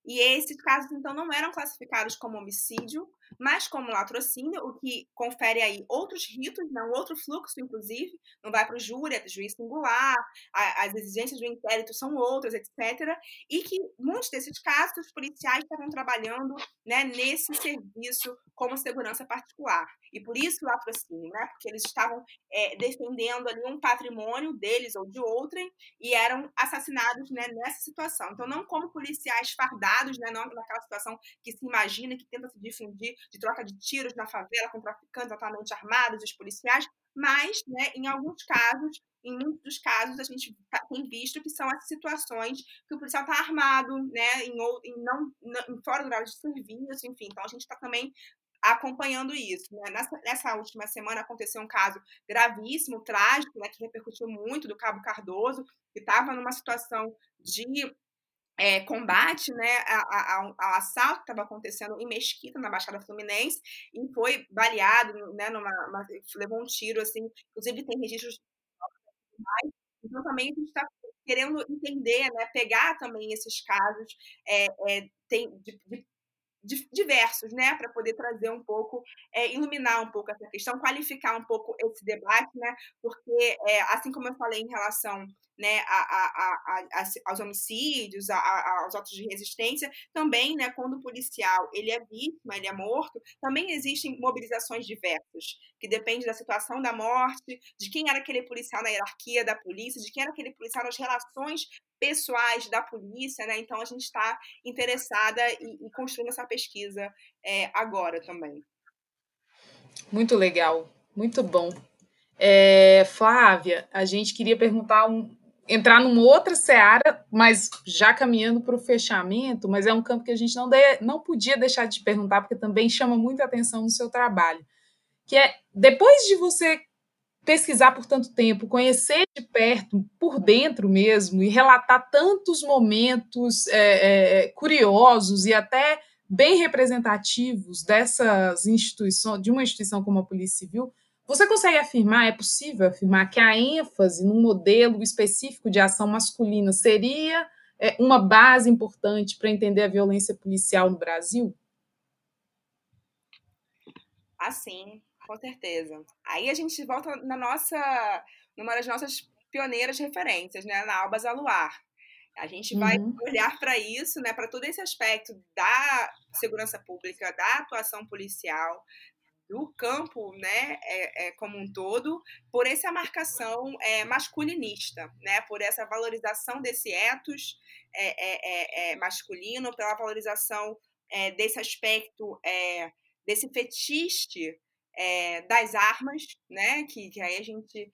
E esses casos, então, não eram classificados como homicídio, mas como latrocínio, o que confere aí outros ritos, né, um outro fluxo, inclusive, não vai para o júri, é juiz singular, a, as exigências do inquérito são outras, etc. E que muitos desses casos, os policiais estavam trabalhando né, nesse serviço como segurança particular. E por isso o latrocínio, né, porque eles estavam é, defendendo ali um patrimônio deles ou de outrem e eram assassinados né, nessa situação. Então, não como policiais fardados, né, não naquela situação que se imagina, que tenta se difundir de troca de tiros na favela com traficantes altamente armados, os policiais, mas, né, em alguns casos, em muitos dos casos, a gente tá, tem visto que são as situações que o policial está armado, né, em, em não, em fora do grau de serviço, enfim. Então, a gente está também acompanhando isso. Né? Nessa, nessa, última semana aconteceu um caso gravíssimo, trágico, né, que repercutiu muito do Cabo Cardoso, que estava numa situação de é, combate né, ao, ao assalto que estava acontecendo em Mesquita, na Baixada Fluminense, e foi baleado, né, numa, uma, levou um tiro, assim, inclusive tem registros então também a gente está querendo entender, né, pegar também esses casos é, é, tem, de, de diversos, né, para poder trazer um pouco, é, iluminar um pouco essa questão, qualificar um pouco esse debate, né, porque é, assim como eu falei em relação né, a, a, a, aos homicídios, aos atos de resistência, também, né, quando o policial ele é vítima, ele é morto, também existem mobilizações diversas, que depende da situação da morte, de quem era aquele policial na hierarquia da polícia, de quem era aquele policial nas relações pessoais da polícia, né? Então a gente está interessada e, construindo essa pesquisa é, agora também. Muito legal, muito bom. É, Flávia, a gente queria perguntar um, entrar numa outra seara, mas já caminhando para o fechamento, mas é um campo que a gente não, de, não podia deixar de perguntar, porque também chama muita atenção no seu trabalho. Que é, depois de você pesquisar por tanto tempo, conhecer de perto, por dentro mesmo, e relatar tantos momentos é, é, curiosos e até bem representativos dessas instituições, de uma instituição como a Polícia Civil, você consegue afirmar, é possível afirmar que a ênfase num modelo específico de ação masculina seria é, uma base importante para entender a violência policial no Brasil? Assim, com certeza. Aí a gente volta na nossa, numa das nossas pioneiras referências, né, na Alba Zaluar. A gente vai uhum. olhar para isso, né, para todo esse aspecto da segurança pública, da atuação policial, do campo, né, é, é, como um todo, por essa marcação é, masculinista, né, por essa valorização desse ethos é, é, é, masculino, pela valorização desse aspecto, desse fetiche das armas, né, que, que aí a gente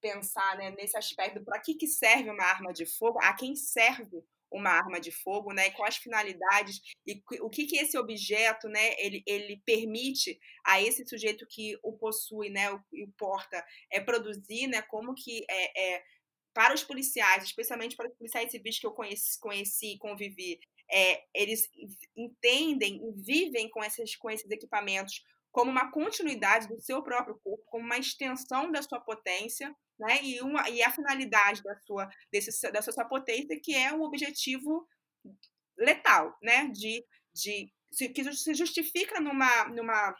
pensar né, nesse aspecto, para que, que serve uma arma de fogo, a quem serve uma arma de fogo, né? Quais finalidades e o que que esse objeto, né? Ele, ele permite a esse sujeito que o possui, né? O, o porta é produzir, né? Como que é, é para os policiais, especialmente para os policiais civis que eu conheci, conheci convivi, é, eles entendem e vivem com esses, com esses equipamentos como uma continuidade do seu próprio corpo, como uma extensão da sua potência, né? E, uma, e a finalidade da sua, desse, dessa sua potência, que é o objetivo letal, né? De, de, que se justifica numa, numa,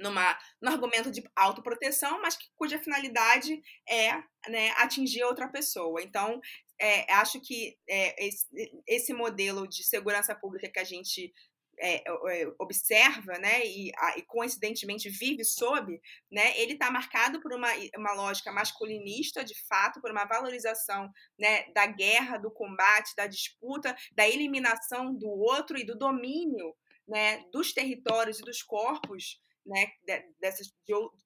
numa, no argumento de autoproteção, mas que, cuja finalidade é né, atingir outra pessoa. Então, é, acho que é, esse, esse modelo de segurança pública que a gente é, é, observa, né, e, e, coincidentemente vive sob, né, ele está marcado por uma, uma lógica masculinista, de fato, por uma valorização né, da guerra, do combate, da disputa, da eliminação do outro e do domínio né, dos territórios e dos corpos né, desses,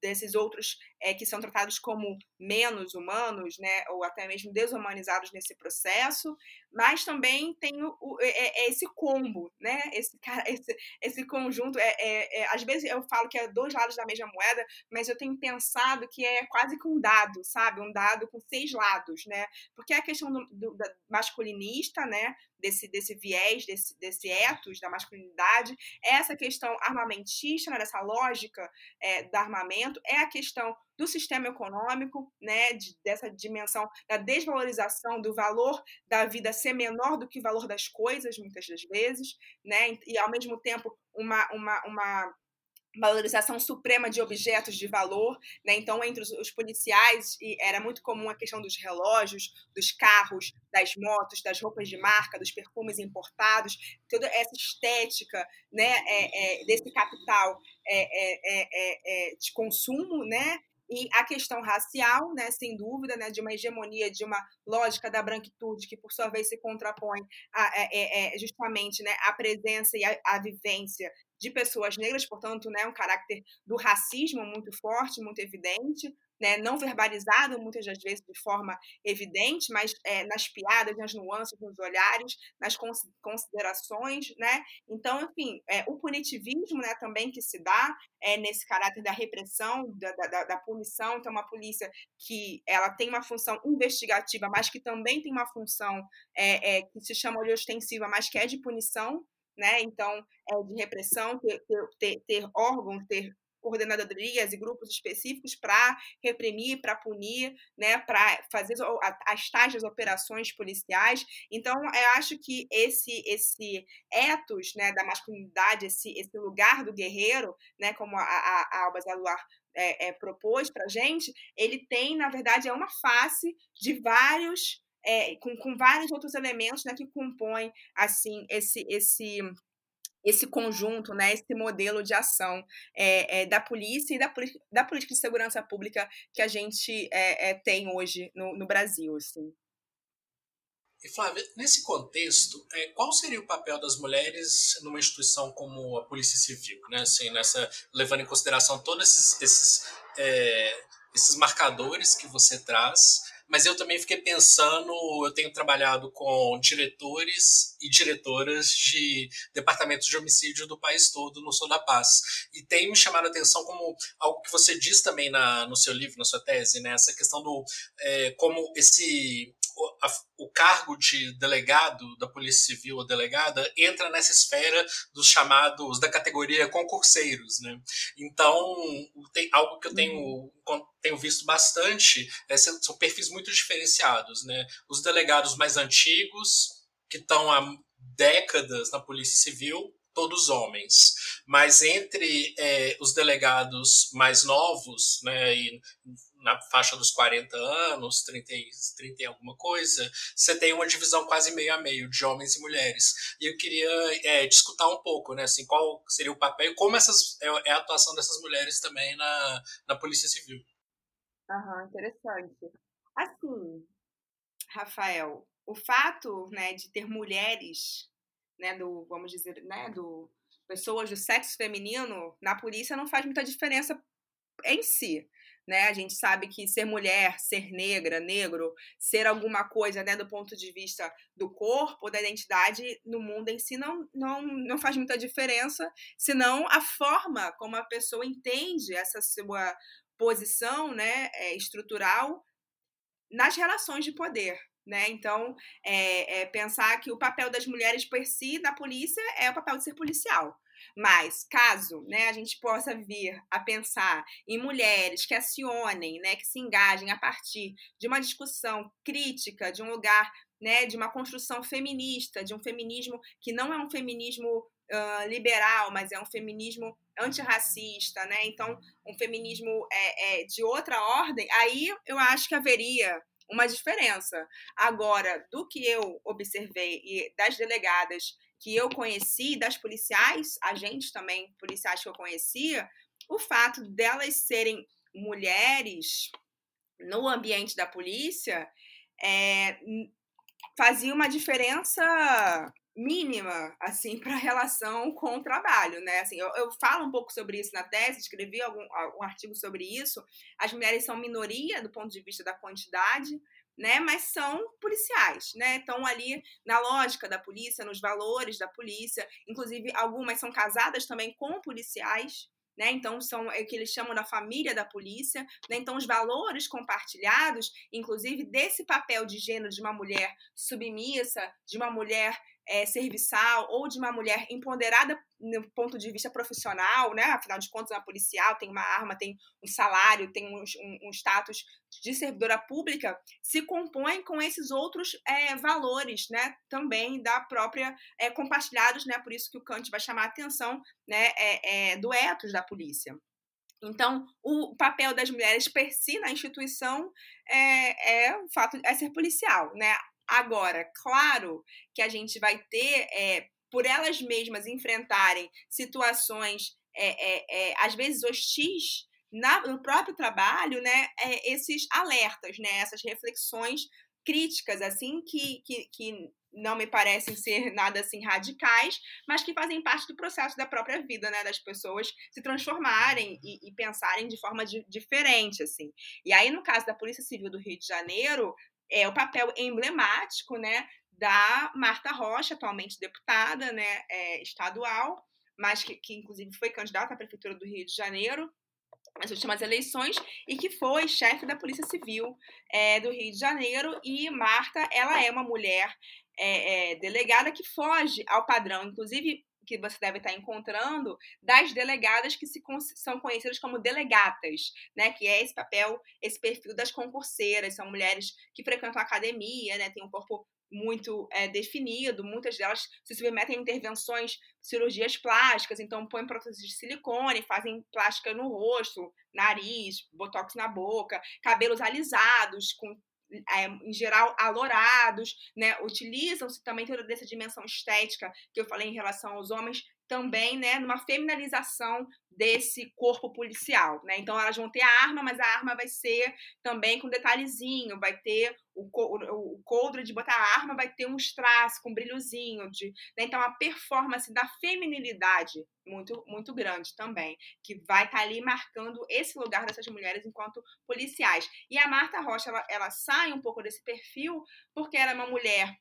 desses outros é, que são tratados como menos humanos, né, ou até mesmo desumanizados nesse processo, mas também tem o, o é, é, esse combo, né, esse, esse, esse conjunto, é, é, é, às vezes eu falo que é dois lados da mesma moeda, mas eu tenho pensado que é quase que um dado, sabe, um dado com seis lados, né, porque é a questão do, do masculinista, né, desse, desse viés, desse, desse ethos da masculinidade, é essa questão armamentista, né, dessa lógica é, do armamento, é a questão do sistema econômico, né, de, dessa dimensão da desvalorização do valor da vida ser menor do que o valor das coisas, muitas das vezes, né, e ao mesmo tempo uma, uma, uma valorização suprema de objetos de valor, né? Então, entre os, os, policiais era muito comum a questão dos relógios, dos carros, das motos, das roupas de marca, dos perfumes importados, toda essa estética, né? É, é, desse capital é, é, é, é de consumo, né? E a questão racial, né, sem dúvida, né, de uma hegemonia, de uma lógica da branquitude, que por sua vez se contrapõe a, é, é, justamente né, a presença e a, a vivência de pessoas negras, portanto, né, um caráter do racismo muito forte, muito evidente, né, não verbalizado muitas das vezes de forma evidente, mas é, nas piadas, nas nuances, nos olhares, nas considerações, né? Então, enfim, é, o punitivismo, né, também que se dá é, nesse caráter da repressão, da, da, da punição, então uma polícia que ela tem uma função investigativa, mas que também tem uma função é, é, que se chama de ostensiva, mas que é de punição, né? Então, é de repressão, ter, ter, ter órgãos, ter coordenadorias e grupos específicos para reprimir, para punir, né, para fazer as tais operações policiais. Então, eu acho que esse esse ethos, né, da masculinidade, esse esse lugar do guerreiro, né, como a, a, a Alba Zaluar é, é, propôs para gente, ele tem, na verdade, é uma face de vários é, com, com vários outros elementos né, que compõem assim esse esse esse conjunto, né, esse modelo de ação é, é, da polícia e da, da política de segurança pública que a gente é, tem hoje no, no Brasil. Assim. E Flávia, nesse contexto, qual seria o papel das mulheres numa instituição como a Polícia Civil, né? Assim, nessa levando em consideração todos esses, esses, esses marcadores que você traz mas eu também fiquei pensando, eu tenho trabalhado com diretores e diretoras de departamentos de homicídio do país todo no Sul da Paz. E tem me chamado a atenção como algo que você diz também na, no seu livro, na sua tese, né? essa questão do é, como esse a, o cargo de delegado da Polícia Civil ou delegada entra nessa esfera dos chamados da categoria concurseiros, né? Então, tem algo que eu tenho, uhum. tenho visto bastante, é, são perfis muito diferenciados, né? Os delegados mais antigos, que estão há décadas na Polícia Civil, todos homens. Mas entre é, os delegados mais novos, né, e na faixa dos 40 anos, 30, 30 e alguma coisa, você tem uma divisão quase meio a meio de homens e mulheres. E eu queria é, um pouco, né, assim, qual seria o papel e como essas, é, é a atuação dessas mulheres também na, na Polícia Civil. Aham, interessante. Assim, Rafael, o fato né, de ter mulheres, né, do, vamos dizer, né, do pessoas do sexo feminino na polícia não faz muita diferença em si né? A gente sabe que ser mulher, ser negra, negro, ser alguma coisa, né, do ponto de vista do corpo, da identidade, no mundo em si não, não, não faz muita diferença, senão a forma como a pessoa entende essa sua posição, né, é, estrutural nas relações de poder. Né? Então, é, é pensar que o papel das mulheres por si na polícia é o papel de ser policial. Mas caso né, a gente possa vir a pensar em mulheres que acionem, né, que se engajem a partir de uma discussão crítica, de um lugar né, de uma construção feminista, de um feminismo que não é um feminismo uh, liberal, mas é um feminismo antirracista, né? Então, um feminismo é, é, de outra ordem, aí eu acho que haveria uma diferença. Agora, do que eu observei e das delegadas que eu conheci, das policiais, agentes também policiais que eu conhecia, o fato delas serem mulheres no ambiente da polícia é, fazia uma diferença mínima assim para a relação com o trabalho, né? Assim, eu, eu, falo um pouco sobre isso na tese, escrevi algum, algum artigo sobre isso. As mulheres são minoria do ponto de vista da quantidade, né? Mas são policiais, né? Estão ali na lógica da polícia, nos valores da polícia. Inclusive, algumas são casadas também com policiais, né? Então são é o que eles chamam da família da polícia, né? Então os valores compartilhados, inclusive desse papel de gênero de uma mulher submissa, de uma mulher é, serviçal ou de uma mulher empoderada no ponto de vista profissional, né? Afinal de contas, uma policial tem uma arma, tem um salário, tem um, um, um status de servidora pública, se compõe com esses outros é, valores, né? Também da própria é, compartilhados, né? Por isso que o Kant vai chamar a atenção, né? É, é do ethos da polícia. Então, o papel das mulheres per si na instituição é, é o fato é ser policial, né? Agora, claro que a gente vai ter, é, por elas mesmas enfrentarem situações, é, é, às vezes hostis, na, no próprio trabalho, né, esses alertas, né, essas reflexões críticas, assim, que, que, que não me parecem ser nada assim radicais, mas que fazem parte do processo da própria vida, né, das pessoas se transformarem e, e pensarem de forma de, diferente, assim. E aí, no caso da Polícia Civil do Rio de Janeiro, é o papel emblemático, né, da Marta Rocha, atualmente deputada, né, é, estadual, mas que, que inclusive foi candidata à prefeitura do Rio de Janeiro nas últimas eleições e que foi chefe da Polícia Civil é, do Rio de Janeiro. E Marta, ela é uma mulher é, é, delegada que foge ao padrão, inclusive que você deve estar encontrando das delegadas que se, são conhecidas como delegatas, né? Que é esse papel, esse perfil das concurseiras, são mulheres que frequentam a academia, né? Tem um corpo muito é, definido, muitas delas se submetem a intervenções, cirurgias plásticas, então põem próteses de silicone, fazem plástica no rosto, nariz, botox na boca, cabelos alisados, com é, em geral, alourados, né? Utilizam-se também toda essa dimensão estética que eu falei em relação aos homens, também, né, numa feminilização desse corpo policial, né? Então elas vão ter a arma, mas a arma vai ser também com detalhezinho, vai ter o, o, o coldre de botar a arma, vai ter um strass com brilhozinho, de, né? então a performance da feminilidade muito muito grande também, que vai estar tá ali marcando esse lugar dessas mulheres enquanto policiais. E a Marta Rocha ela, ela sai um pouco desse perfil porque ela é uma mulher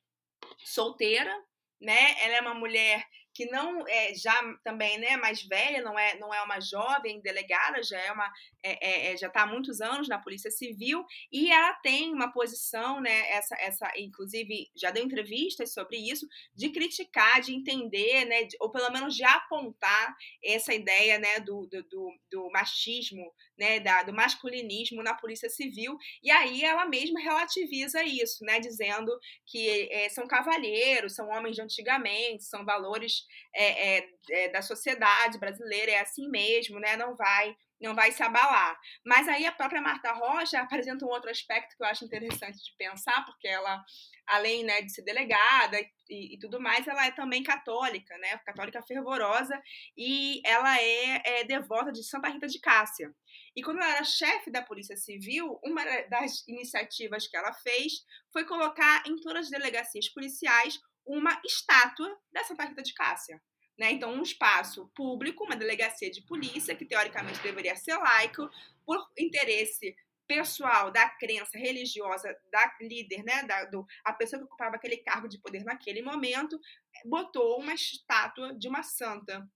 solteira, né? Ela é uma mulher que não é já também né mais velha não é não é uma jovem delegada já é uma é, é, é já está há muitos anos na polícia civil e ela tem uma posição né essa essa inclusive já deu entrevistas sobre isso de criticar de entender né de, ou pelo menos de apontar essa ideia né do, do, do, do machismo né da, do masculinismo na polícia civil e aí ela mesma relativiza isso né dizendo que é, são cavalheiros são homens de antigamente são valores é, é, da sociedade brasileira, é assim mesmo, né? Não vai não vai se abalar. Mas aí a própria Marta Rocha apresenta um outro aspecto que eu acho interessante de pensar, porque ela, além né, de ser delegada e, e tudo mais, ela é também católica, né? Católica fervorosa, e ela é, é devota de Santa Rita de Cássia. E quando ela era chefe da Polícia Civil, uma das iniciativas que ela fez foi colocar em todas as delegacias policiais uma estátua da Santa Rita de Cássia. Né? Então, um espaço público, uma delegacia de polícia, que teoricamente deveria ser laico, por interesse pessoal da crença religiosa da líder, né, da do, a pessoa que ocupava aquele cargo de poder naquele momento, botou uma estátua de uma santa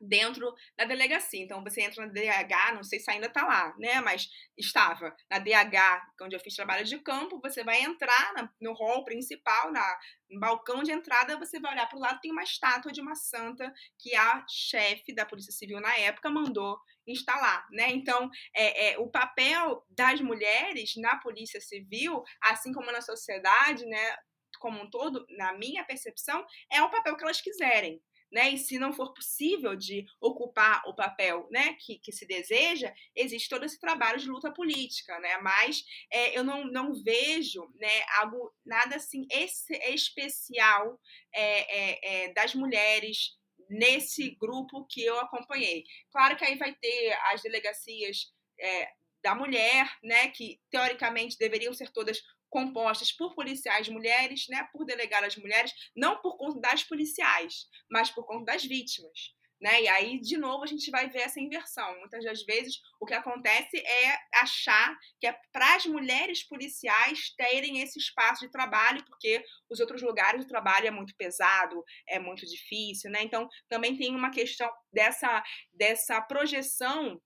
dentro da delegacia. Então você entra na DH, não sei se ainda está lá, né? Mas estava na DH, onde eu fiz trabalho de campo, você vai entrar na, no hall principal, na, no balcão de entrada, você vai olhar para o lado, tem uma estátua de uma santa que a chefe da Polícia Civil na época mandou instalar, né? Então, é, é, o papel das mulheres na Polícia Civil, assim como na sociedade, né? Como um todo, na minha percepção, é o papel que elas quiserem né? E se não for possível de ocupar o papel, né, que, que se deseja, existe todo esse trabalho de luta política, né? Mas é, eu não, não vejo, né, algo nada assim esse, especial é, é, das mulheres nesse grupo que eu acompanhei. Claro que aí vai ter as delegacias da mulher, né, que teoricamente deveriam ser todas compostas por policiais mulheres, né, por delegadas mulheres, não por conta das policiais, mas por conta das vítimas. Né? E aí, de novo, a gente vai ver essa inversão. Muitas das vezes, o que acontece é achar que é para as mulheres policiais terem esse espaço de trabalho, porque os outros lugares do trabalho é muito pesado, é muito difícil, né? Então, também tem uma questão dessa, dessa projeção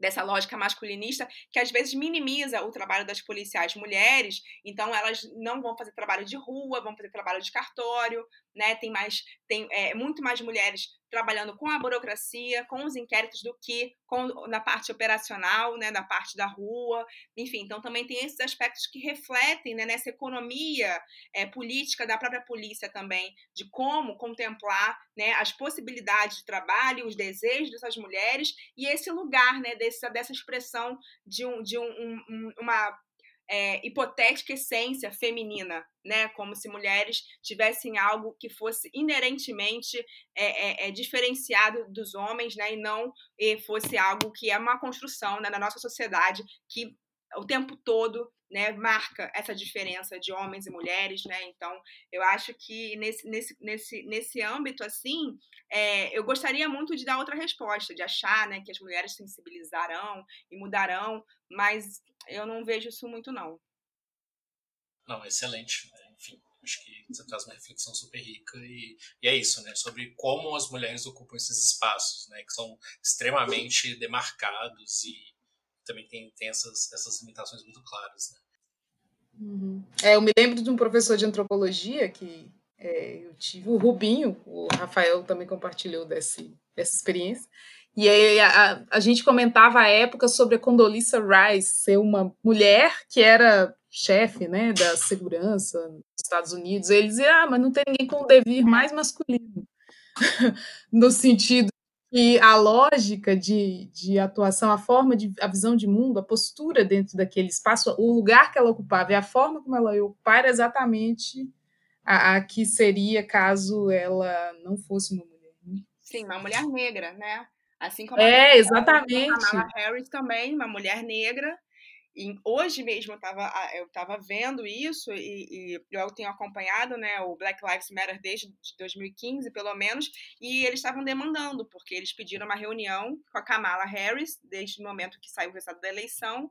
dessa lógica masculinista que às vezes minimiza o trabalho das policiais mulheres, então elas não vão fazer trabalho de rua, vão fazer trabalho de cartório, né? Tem mais, tem é, muito mais mulheres trabalhando com a burocracia, com os inquéritos do que com, na parte operacional, né, na parte da rua, enfim. Então também tem esses aspectos que refletem né, nessa economia é, política da própria polícia também, de como contemplar né, as possibilidades de trabalho, os desejos dessas mulheres e esse lugar, né, dessa, dessa expressão de, um, de um, um, uma é, hipotética essência feminina, né? Como se mulheres tivessem algo que fosse inerentemente é, é, é diferenciado dos homens, né? E não fosse algo que é uma construção né, na nossa sociedade que o tempo todo né, marca essa diferença de homens e mulheres, né? Então, eu acho que nesse, nesse, nesse, nesse âmbito, assim, é, eu gostaria muito de dar outra resposta, de achar né, que as mulheres sensibilizarão e mudarão, mas eu não vejo isso muito, não. Não, excelente. Né? Enfim, acho que você traz uma reflexão super rica e, e, é isso, né? Sobre como as mulheres ocupam esses espaços, né? Que são extremamente demarcados e também tem, tem essas, essas limitações muito claras, né? Uhum. É, eu me lembro de um professor de antropologia que é, eu tive, o Rubinho, o Rafael também compartilhou desse, dessa experiência, e aí a, a, gente comentava a época sobre a Condoleezza Rice ser uma mulher que era chefe né, da segurança nos Estados Unidos. Ele dizia, ah, mas não tem ninguém com o devir mais masculino. no sentido que a lógica de, de atuação, a forma de a visão de mundo, a postura dentro daquele espaço, o lugar que ela ocupava e a forma como ela ia ocupar era exatamente a, a que seria caso ela não fosse uma mulher. Né? Sim, uma mulher negra, né? Assim como é, a, exatamente. a Kamala Harris também, uma mulher negra, e hoje mesmo eu estava eu tava vendo isso e, e, eu tenho acompanhado né, o Black Lives Matter desde 2015, pelo menos, e eles estavam demandando, porque eles pediram uma reunião com a Kamala Harris, desde o momento que saiu o resultado da eleição,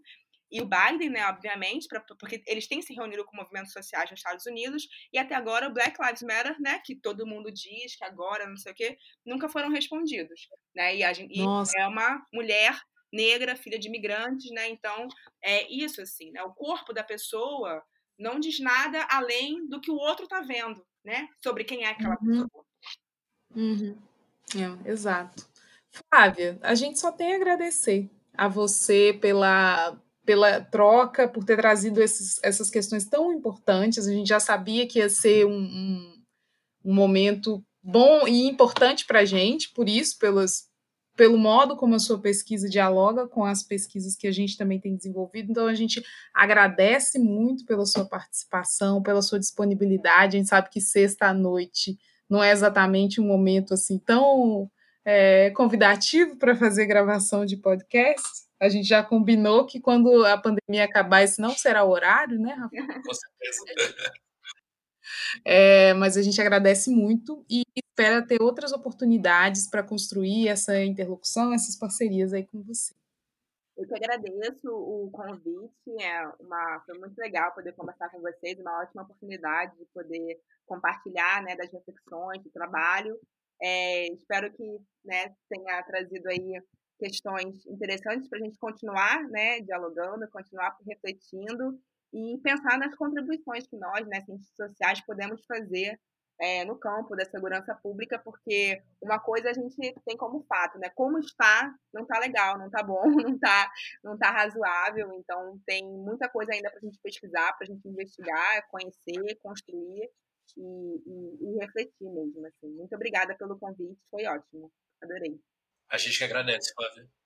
e o Biden, né, obviamente, pra, porque eles têm se reunido com movimentos sociais nos Estados Unidos, e até agora o Black Lives Matter, né, que todo mundo diz que agora, não sei o quê, nunca foram respondidos. Né, e, a, e é uma mulher negra, filha de imigrantes, né? Então, é isso assim, né? O corpo da pessoa não diz nada além do que o outro está vendo, né? Sobre quem é aquela uhum. pessoa. Uhum. É, exato. Flávia, a gente só tem a agradecer a você pela, pela troca, por ter trazido esses, essas questões tão importantes. A gente já sabia que ia ser um, um, um momento bom e importante para a gente, por isso, pelas, pelo modo como a sua pesquisa dialoga com as pesquisas que a gente também tem desenvolvido. Então, a gente agradece muito pela sua participação, pela sua disponibilidade. A gente sabe que sexta-noite não é exatamente um momento assim tão é, convidativo para fazer gravação de podcast. A gente já combinou que quando a pandemia acabar, esse não será o horário, né, Rafa? Com certeza. É, mas a gente agradece muito e espera ter outras oportunidades para construir essa interlocução, essas parcerias aí com você. Eu que agradeço o convite, é uma, foi muito legal poder conversar com vocês, uma ótima oportunidade de poder compartilhar né, das reflexões, do trabalho. É, espero que né, tenha trazido aí questões interessantes para a gente continuar né, dialogando, continuar refletindo e pensar nas contribuições que nós, né, cientistas sociais, podemos fazer é, no campo da segurança pública, porque uma coisa a gente tem como fato, né? Como está, não está legal, não está bom, não está não tá razoável, então tem muita coisa ainda para a gente pesquisar, para a gente investigar, conhecer, construir e, e, e refletir mesmo. Assim. Muito obrigada pelo convite, foi ótimo, adorei. A gente que agradece, Flávia.